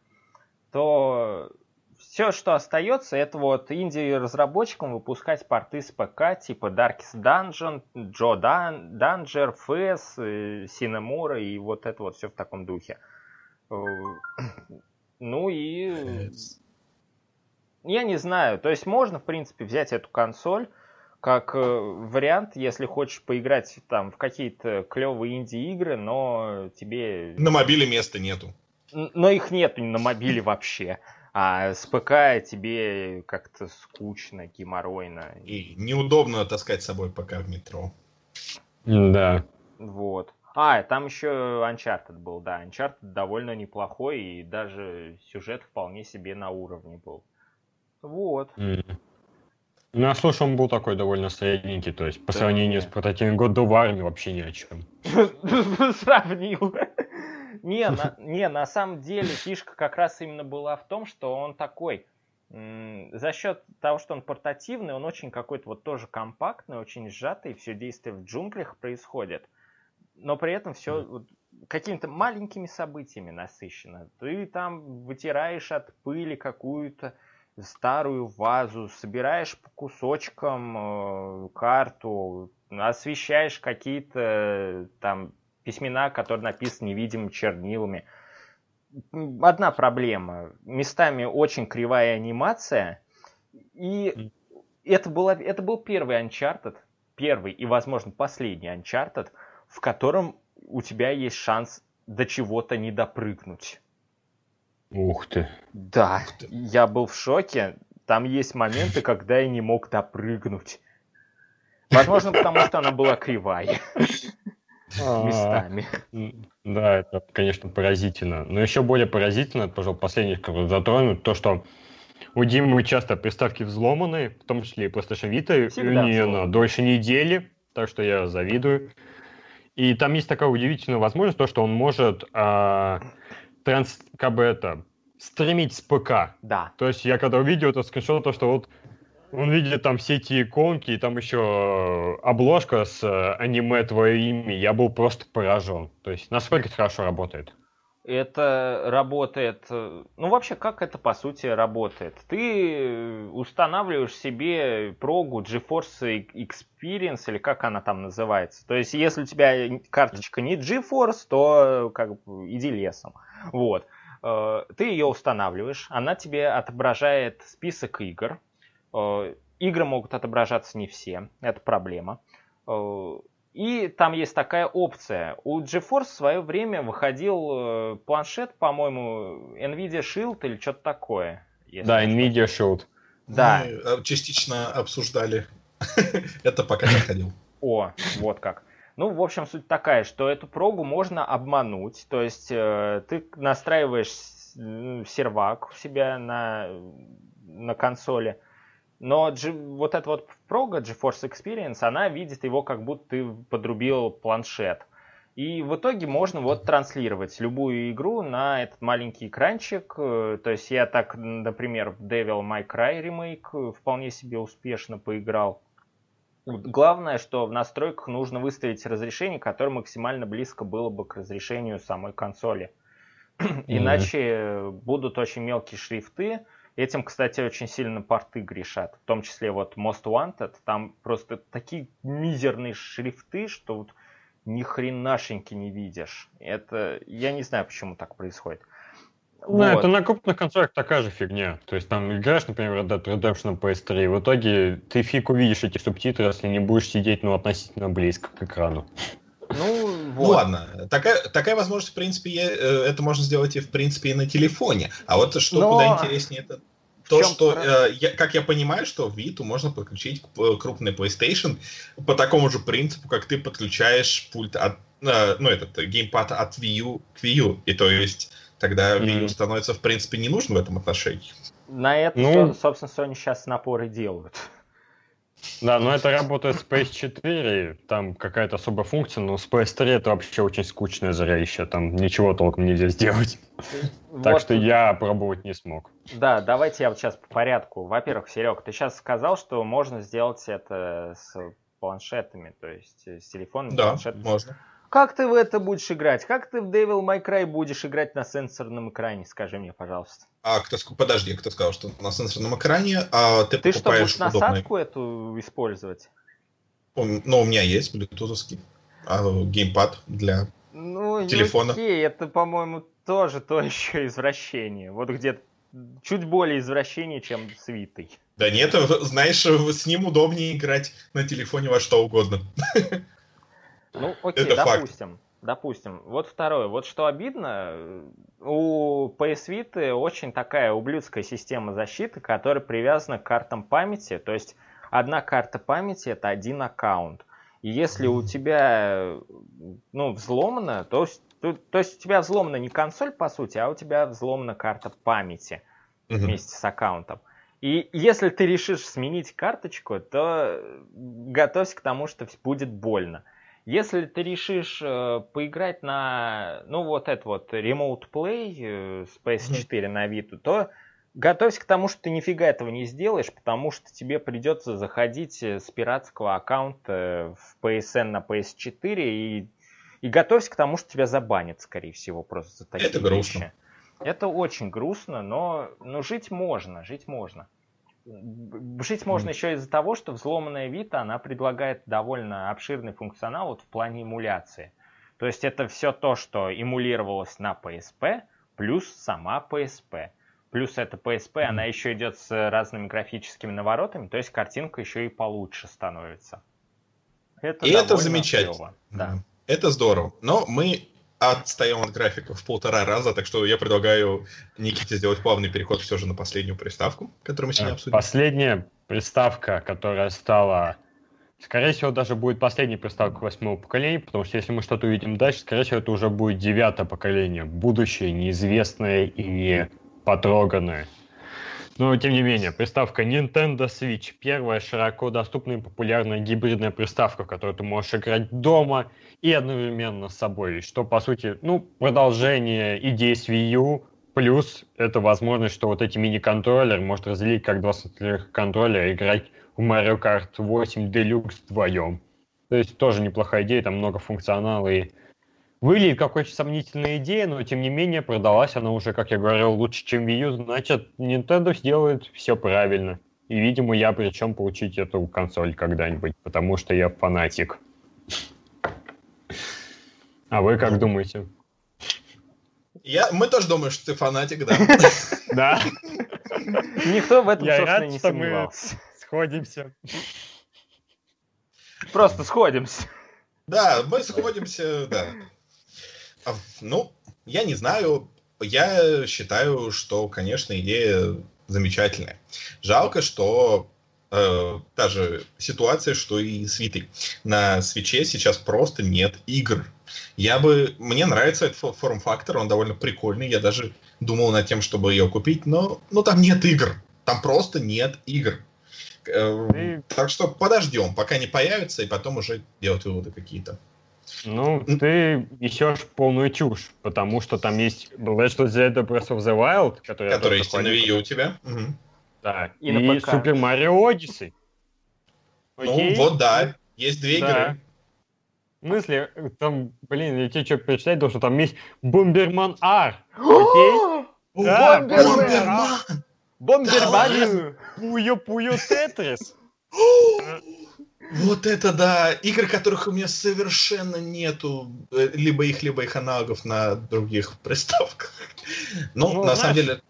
то все, что остается, это вот инди-разработчикам выпускать порты с ПК, типа Darkest Dungeon, Joe Danger, Fez, Cinemura и вот это вот все в таком духе. Э, ну и я не знаю. То есть можно, в принципе, взять эту консоль как э, вариант, если хочешь поиграть там в какие-то клевые инди-игры, но тебе... На мобиле места нету. Но их нету на мобиле вообще. А с ПК тебе как-то скучно, геморройно. И неудобно таскать с собой ПК в метро. Да. Вот. А, там еще Uncharted был, да. Uncharted довольно неплохой, и даже сюжет вполне себе на уровне был. Вот. Mm. Ну, я слушал, он был такой довольно средненький, то есть по Да. сравнению с портативным God of War вообще ни о чем. Сравнил. Не на, не, на самом деле фишка как раз именно была в том, что он такой, за счет того, что он портативный, он очень какой-то вот тоже компактный, очень сжатый, все действие в джунглях происходит. Но при этом все вот какими-то маленькими событиями насыщено. Ты там вытираешь от пыли какую-то старую вазу, собираешь по кусочкам э, карту, освещаешь какие-то э, там письмена, которые написаны невидимыми чернилами. Одна проблема. Местами очень кривая анимация. И это, была, это был первый Uncharted, первый и, возможно, последний Uncharted, в котором у тебя есть шанс до чего-то не допрыгнуть. Ух ты. Да, Ух ты. я был в шоке. Там есть моменты, когда я не мог допрыгнуть. Возможно, потому что она была кривая местами. Да, это, конечно, поразительно. Но еще более поразительно, пожалуй, последнее, что затронуть, то, что у Димы часто приставки взломаны, в том числе и PlayStation Vita, Всегда у нее на дольше недели, так что я завидую. И там есть такая удивительная возможность, то, что он может а, транс, как бы это, стримить с ПК. Да. То есть я когда увидел этот скриншот, то что вот он видит там все эти иконки, и там еще обложка с э, аниме «Твое имя», я был просто поражен. То есть насколько это хорошо работает. Это работает... э, Ну, вообще, как это, по сути, работает? Ты э, устанавливаешь себе прогу GeForce Experience, или как она там называется. То есть, если у тебя карточка не GeForce, то э, как бы иди лесом. Вот. Э, Ты ее устанавливаешь, она тебе отображает список игр. Э, Игры могут отображаться не все, это проблема. Э, И там есть такая опция. У GeForce в свое время выходил э, планшет, по-моему, Nvidia Shield или что-то такое. Да, Nvidia Shield. Да. Мы частично обсуждали. Это пока не ходил. О, вот как. Ну, в общем, суть такая, что эту прогу можно обмануть. То есть э, ты настраиваешь сервак у себя на, на консоли, но G- вот эта вот прога GeForce Experience, она видит его, как будто ты подрубил планшет. И в итоге можно вот транслировать любую игру на этот маленький экранчик. Э, То есть я так, например, в Devil May Cry ремейк э, вполне себе успешно поиграл. Главное, что в настройках нужно выставить разрешение, которое максимально близко было бы к разрешению самой консоли. Иначе будут очень мелкие шрифты. Этим, кстати, очень сильно порты грешат. В том числе вот Most Wanted. Там просто такие мизерные шрифты, что вот ни хренашеньки не видишь. Это, я не знаю, почему так происходит. Ну, вот. это на крупных консолях такая же фигня. То есть там играешь, например, Red Dead Redemption на PS3, и в итоге ты фиг увидишь эти субтитры, если не будешь сидеть, ну, относительно близко к экрану. Ну, ну вот. ну ладно, такая, такая возможность, в принципе, э, это можно сделать и, в принципе, и на телефоне. А вот что Но... куда интереснее, это то, что, э, я, как я понимаю, что в Vita можно подключить крупный PlayStation по такому же принципу, как ты подключаешь пульт от, э, ну, этот геймпад от Wii U к Wii U. И то есть тогда Wii U становится, в принципе, не нужен в этом отношении. На это, ну... собственно, Sony сейчас напоры делают. Да, но это работает с PS4, там какая-то особая функция, но с PS3 это вообще очень скучное зрелище, там ничего толком нельзя сделать. Вот. Так что я пробовать не смог. Да, давайте я вот сейчас по порядку. Во-первых, Серег, ты сейчас сказал, что можно сделать это с планшетами, то есть с телефоном. Да, планшетами. можно. Как ты в это будешь играть? Как ты в Devil May Cry будешь играть на сенсорном экране? Скажи мне, пожалуйста. А кто, подожди, кто сказал, что на сенсорном экране а ты, ты что, будешь удобный... насадку эту использовать? Ну, у меня есть блютузовский а, геймпад для ну, телефона. Окей, это, по-моему, тоже то еще извращение. Вот где чуть более извращение, чем с Витой. Да нет, знаешь, с ним удобнее играть на телефоне во что угодно. Ну, окей, Это допустим. Факт. Допустим. Вот второе. Вот что обидно, у PS Vita очень такая ублюдская система защиты, которая привязана к картам памяти. То есть одна карта памяти это один аккаунт. И если у тебя ну, взломано, то, то, то есть у тебя взломана не консоль, по сути, а у тебя взломана карта памяти вместе с аккаунтом. И если ты решишь сменить карточку, то готовься к тому, что будет больно. Если ты решишь э, поиграть на, ну, вот это вот Remote Play э, с PS4 mm-hmm. на Vita, то готовься к тому, что ты нифига этого не сделаешь, потому что тебе придется заходить э, с пиратского аккаунта в PSN на PS4 и, и готовься к тому, что тебя забанят, скорее всего, просто за такие Это грустно. вещи. Это очень грустно, но, но жить можно, жить можно. Жить можно еще из-за того, что взломанная Vita, она предлагает довольно обширный функционал вот в плане эмуляции. То есть это все то, что эмулировалось на PSP, плюс сама PSP. Плюс эта PSP, mm. она еще идет с разными графическими наворотами, то есть картинка еще и получше становится. Это и это замечательно. Да. Это здорово. Но мы отстаем от графика в полтора раза, так что я предлагаю Никите сделать плавный переход все же на последнюю приставку, которую мы сегодня обсудим. Последняя приставка, которая стала... Скорее всего, даже будет последняя приставка восьмого поколения, потому что если мы что-то увидим дальше, скорее всего, это уже будет девятое поколение, будущее, неизвестное и не потроганное. Но, тем не менее, приставка Nintendo Switch. Первая широко доступная и популярная гибридная приставка, в которую ты можешь играть дома и одновременно с собой. Что, по сути, ну, продолжение идеи с Wii U, плюс это возможность, что вот эти мини-контроллеры может разделить как два контроллера и играть в Mario Kart 8 Deluxe вдвоем. То есть тоже неплохая идея, там много функционала и Выглядит как очень сомнительная идея, но тем не менее продалась она уже, как я говорил, лучше, чем Wii U. Значит, Nintendo сделает все правильно. И, видимо, я причем получить эту консоль когда-нибудь, потому что я фанатик. А вы как думаете? Я, мы тоже думаем, что ты фанатик, да. Да. Никто в этом, собственно, не сомневался. Сходимся. Просто сходимся. Да, мы сходимся, да. А, ну, я не знаю. Я считаю, что, конечно, идея замечательная. Жалко, что э, та же ситуация, что и с Витой. На свече сейчас просто нет игр. Я бы... Мне нравится этот форм-фактор, он довольно прикольный. Я даже думал над тем, чтобы ее купить, но, но там нет игр. Там просто нет игр. Э, и... Так что подождем, пока не появится, и потом уже делать выводы какие-то. Ну, ты несешь полную чушь, потому что там есть Legend of Zelda Breath of the Wild, который, который есть на Wii U у тебя. Угу. Да, и, и Super Mario Odyssey. Ну, Окей? вот да, есть две да. игры. В смысле, там, блин, я тебе что перечитать должен, там есть Бомберман R. Окей? Бомберман! Бомберман! Пуyo Тетрис. Вот это да! Игры, которых у меня совершенно нету, э, либо их, либо их аналогов на других приставках. Ну, Ну, на знаешь, самом деле,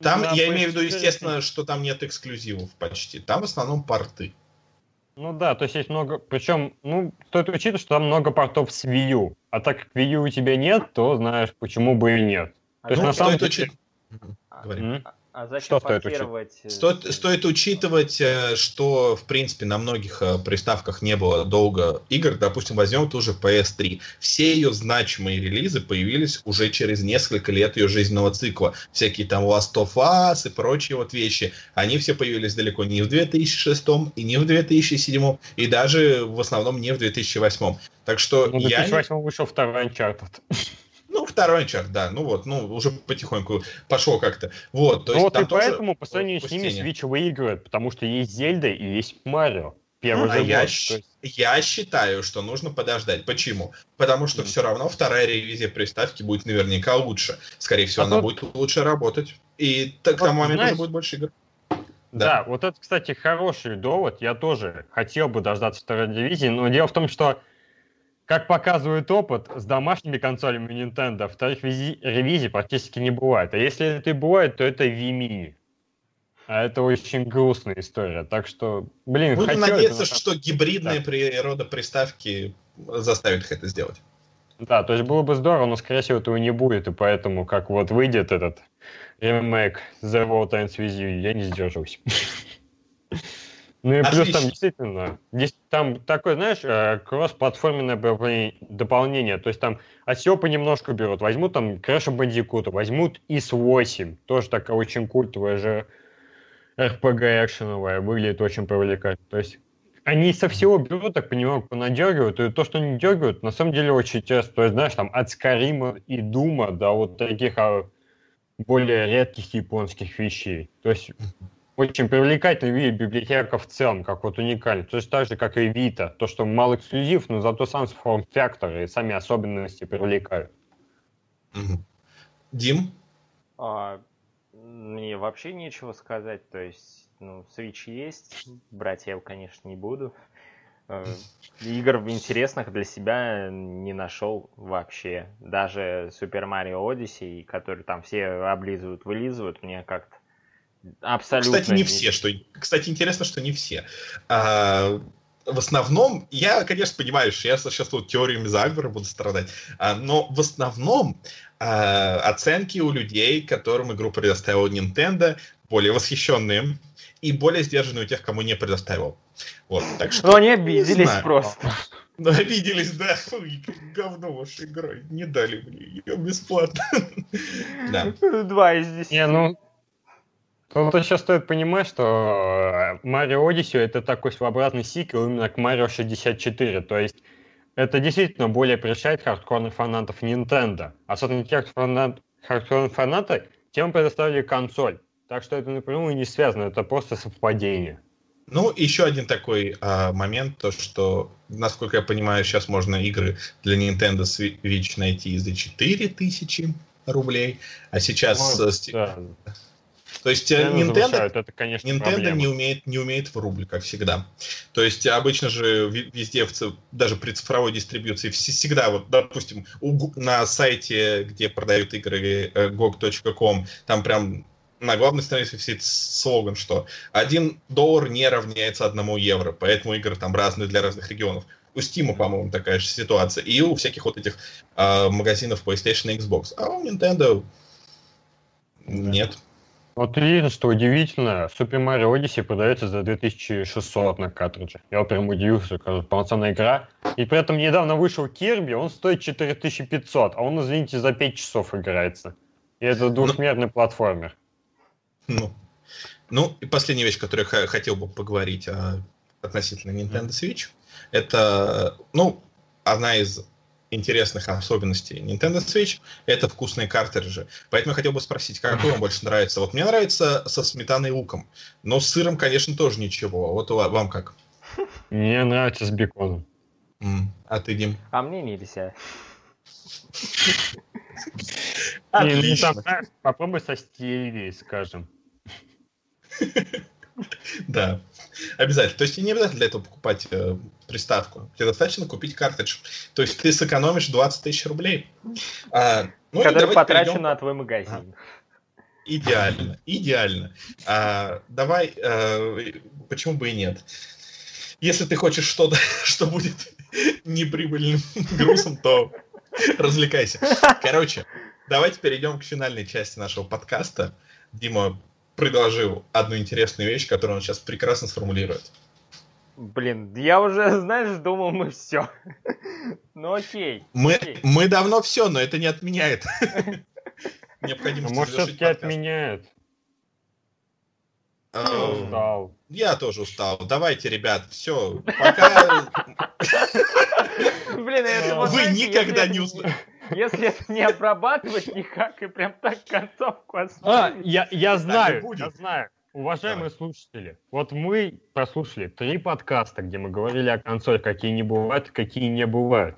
там, я имею в виду, PS4 естественно, что там нет эксклюзивов почти. Там в основном порты. Ну да, то есть есть много... Причем, ну, стоит учитывать, что там много портов с Wii U. А так как Wii U у тебя нет, то знаешь, почему бы и нет. А То есть Ну, на самом деле... учить-. А зачем Что стоит портировать? э, Стоит, стоит учитывать, э, что, в принципе, на многих э, приставках не было долго игр. Допустим, возьмем ту же PS3. Все ее значимые релизы появились уже через несколько лет ее жизненного цикла. Всякие там Last of Us и прочие вот вещи. Они все появились далеко не в 2006 и не в 2007, и даже в основном не в 2008. Так что Ну, в я... не- 2008 вышел второй Uncharted. Ну, второй Uncharted, да. Ну вот, ну, уже потихоньку пошло как-то. Вот, то Ну есть вот там и поэтому по сравнению с ними. Switch выигрывает, потому что есть Зельда и есть Марио. Первый А же я, есть- я считаю, что нужно подождать. Почему? Потому что Мгм. все равно вторая ревизия приставки будет наверняка лучше. Скорее всего, А она тут- будет лучше работать. И так, к Вот, тому моменту уже знаешь- будет больше игр. Да. вот это, кстати, хороший довод. Я тоже хотел бы дождаться второй дивизии, но дело в том, что, как показывает опыт, с домашними консолями Nintendo вторых визи- ревизий практически не бывает. А если это и бывает, то это Wii Mini. А это очень грустная история. Так что, блин, Буду надеяться, что гибридная Да. природа приставки заставит их это сделать. Да, то есть было бы здорово, но, скорее всего, этого не будет, и поэтому, как вот выйдет этот ремейк The World Ends With You, я не сдерживаюсь. Ну и плюс Отлично. там действительно, здесь там такое, знаешь, э, кросс-платформенное дополнение- то есть там от всего понемножку берут, возьмут там Crash Bandicoot, возьмут IS-8, тоже такая очень культовая же RPG экшеновая, выглядит очень привлекательно, то есть они со всего берут, так понимаю, понадергивают, и то, что они дергают, на самом деле очень интересно. То есть, знаешь, там от Скарима и Дума до вот таких а, более редких японских вещей. То есть, очень привлекательный вид библиотека в целом, как вот уникальный. То есть, так же, как и Вита. То, что мало эксклюзив, но зато сам форм-фактор и сами особенности привлекают. Дим? А, мне вообще нечего сказать. То есть, ну, Switch есть, брать я его, конечно, не буду. Э, Игр интересных для себя не нашел вообще. Даже Super Mario Odyssey, который там все облизывают, вылизывают, мне как-то абсолютно... Кстати, не все. Что... Кстати, интересно, что не все. А, в основном, я, конечно, понимаю, что я сейчас тут теориями заговора буду страдать, а, но в основном а, оценки у людей, которым игру предоставил Nintendo, более восхищенные и более сдержанные у тех, кому не предоставил. Вот, так что... Но они не обиделись знаю. просто. Ну, обиделись, да. Ой, говно вашей игрой. Не дали мне ее бесплатно. Да. Два из десяти. Не, ну, тут еще стоит понимать, что э, Mario Odyssey это такой своеобразный сиквел именно к Mario 64. То есть это действительно более прельщает хардкорных фанатов Nintendo. Особенно тех фанат, хардкорных фанатов, тем предоставили консоль. Так что это напрямую не связано, это просто совпадение. Ну, еще один такой а, момент, то что, насколько я понимаю, сейчас можно игры для Nintendo Switch найти за 4000 рублей, а сейчас... Вот, э, сти- да. То есть э, Цены Nintendo, завышают, это, конечно, Nintendo проблема. не умеет, не умеет в рубль, как всегда. То есть обычно же везде, даже при цифровой дистрибьюции, вс- всегда, вот, допустим, на сайте, где продают игры э, gog.com, там прям на главной странице висит слоган, что 1 доллар не равняется 1 евро, поэтому игры там разные для разных регионов. У Steam, по-моему, такая же ситуация. И у всяких вот этих э, магазинов PlayStation и Xbox. А у Nintendo нет. Вот видно, что удивительно, Super Mario Odyssey продается за 2600 на картридже. Я вот прям удивился, кажется, полноценная игра. И при этом недавно вышел Kirby, он стоит 4500, а он, извините, за 5 часов играется. И это двухмерный платформер. Ну, ну, и последняя вещь, которую я хотел бы поговорить а, относительно Nintendo Switch, это, ну, одна из интересных особенностей Nintendo Switch — это вкусные картриджи. Поэтому я хотел бы спросить, какой вам больше нравится? Вот мне нравится со сметаной и луком, но с сыром, конечно, тоже ничего. Вот у ва- вам как? Мне нравится с беконом. А ты, Дим? А мне нельзя. И, ну, знаешь, попробуй со стевией, скажем. Да. Обязательно. То есть не обязательно для этого покупать э, приставку. Тебе достаточно купить картридж. То есть ты сэкономишь 20 тысяч рублей. А, ну Который потрачен перейдем... на твой магазин. А, идеально, идеально. А, давай, а, почему бы и нет? Если ты хочешь что-то, что будет неприбыльным грузом, то развлекайся. Короче, давайте перейдем к финальной части нашего подкаста. Дима предложил одну интересную вещь, которую он сейчас прекрасно сформулирует. Блин, я уже, знаешь, думал, мы все. Ну окей. Мы, окей. мы давно все, но это не отменяет необходимость. Может, все-таки отменяет. Устал. Я тоже устал. Давайте, ребят, все. Пока. Блин, это Вы никогда не узнаете. Если это не обрабатывать никак и прям так концовку А, я, я знаю, я знаю. Уважаемые Давай. слушатели, вот мы прослушали три подкаста, где мы говорили о консоли, какие не бывают, какие не бывают.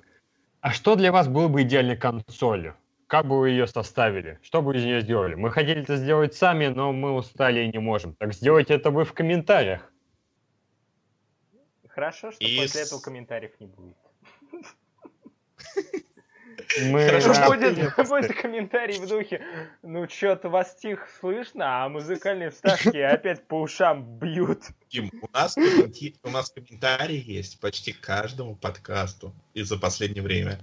А что для вас было бы идеальной консолью? Как бы вы ее составили? Что бы из нее сделали? Мы хотели это сделать сами, но мы устали и не можем. Так сделайте это вы в комментариях. Хорошо, что и после этого комментариев не будет. Мы Хорошо, что будет, будет комментарий в духе, ну что-то вас тихо слышно, а музыкальные вставки опять по ушам бьют. Дим, у нас, у нас комментарии есть почти каждому подкасту из за последнее время.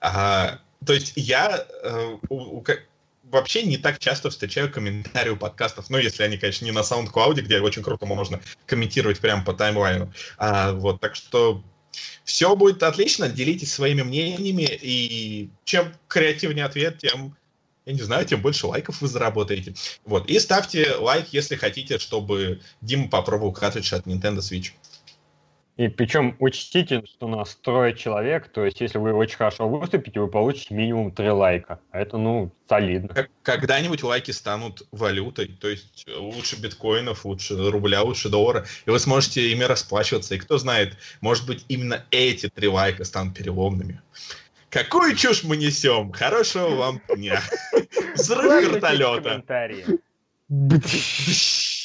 А, то есть я э, у, у, вообще не так часто встречаю комментарии у подкастов. Ну, если они, конечно, не на SoundCloud, где очень круто можно комментировать прямо по таймлайну. А, вот, так что все будет отлично, делитесь своими мнениями, и чем креативнее ответ, тем, я не знаю, тем больше лайков вы заработаете. Вот, и ставьте лайк, если хотите, чтобы Дима попробовал картридж от Nintendo Switch. И причем учтите, что у нас трое человек, то есть если вы очень хорошо выступите, вы получите минимум три лайка. А это, ну, солидно. Когда-нибудь лайки станут валютой, то есть лучше биткоинов, лучше рубля, лучше доллара, и вы сможете ими расплачиваться. И кто знает, может быть, именно эти три лайка станут переломными. Какую чушь мы несем? Хорошего вам дня. Взрыв вертолета.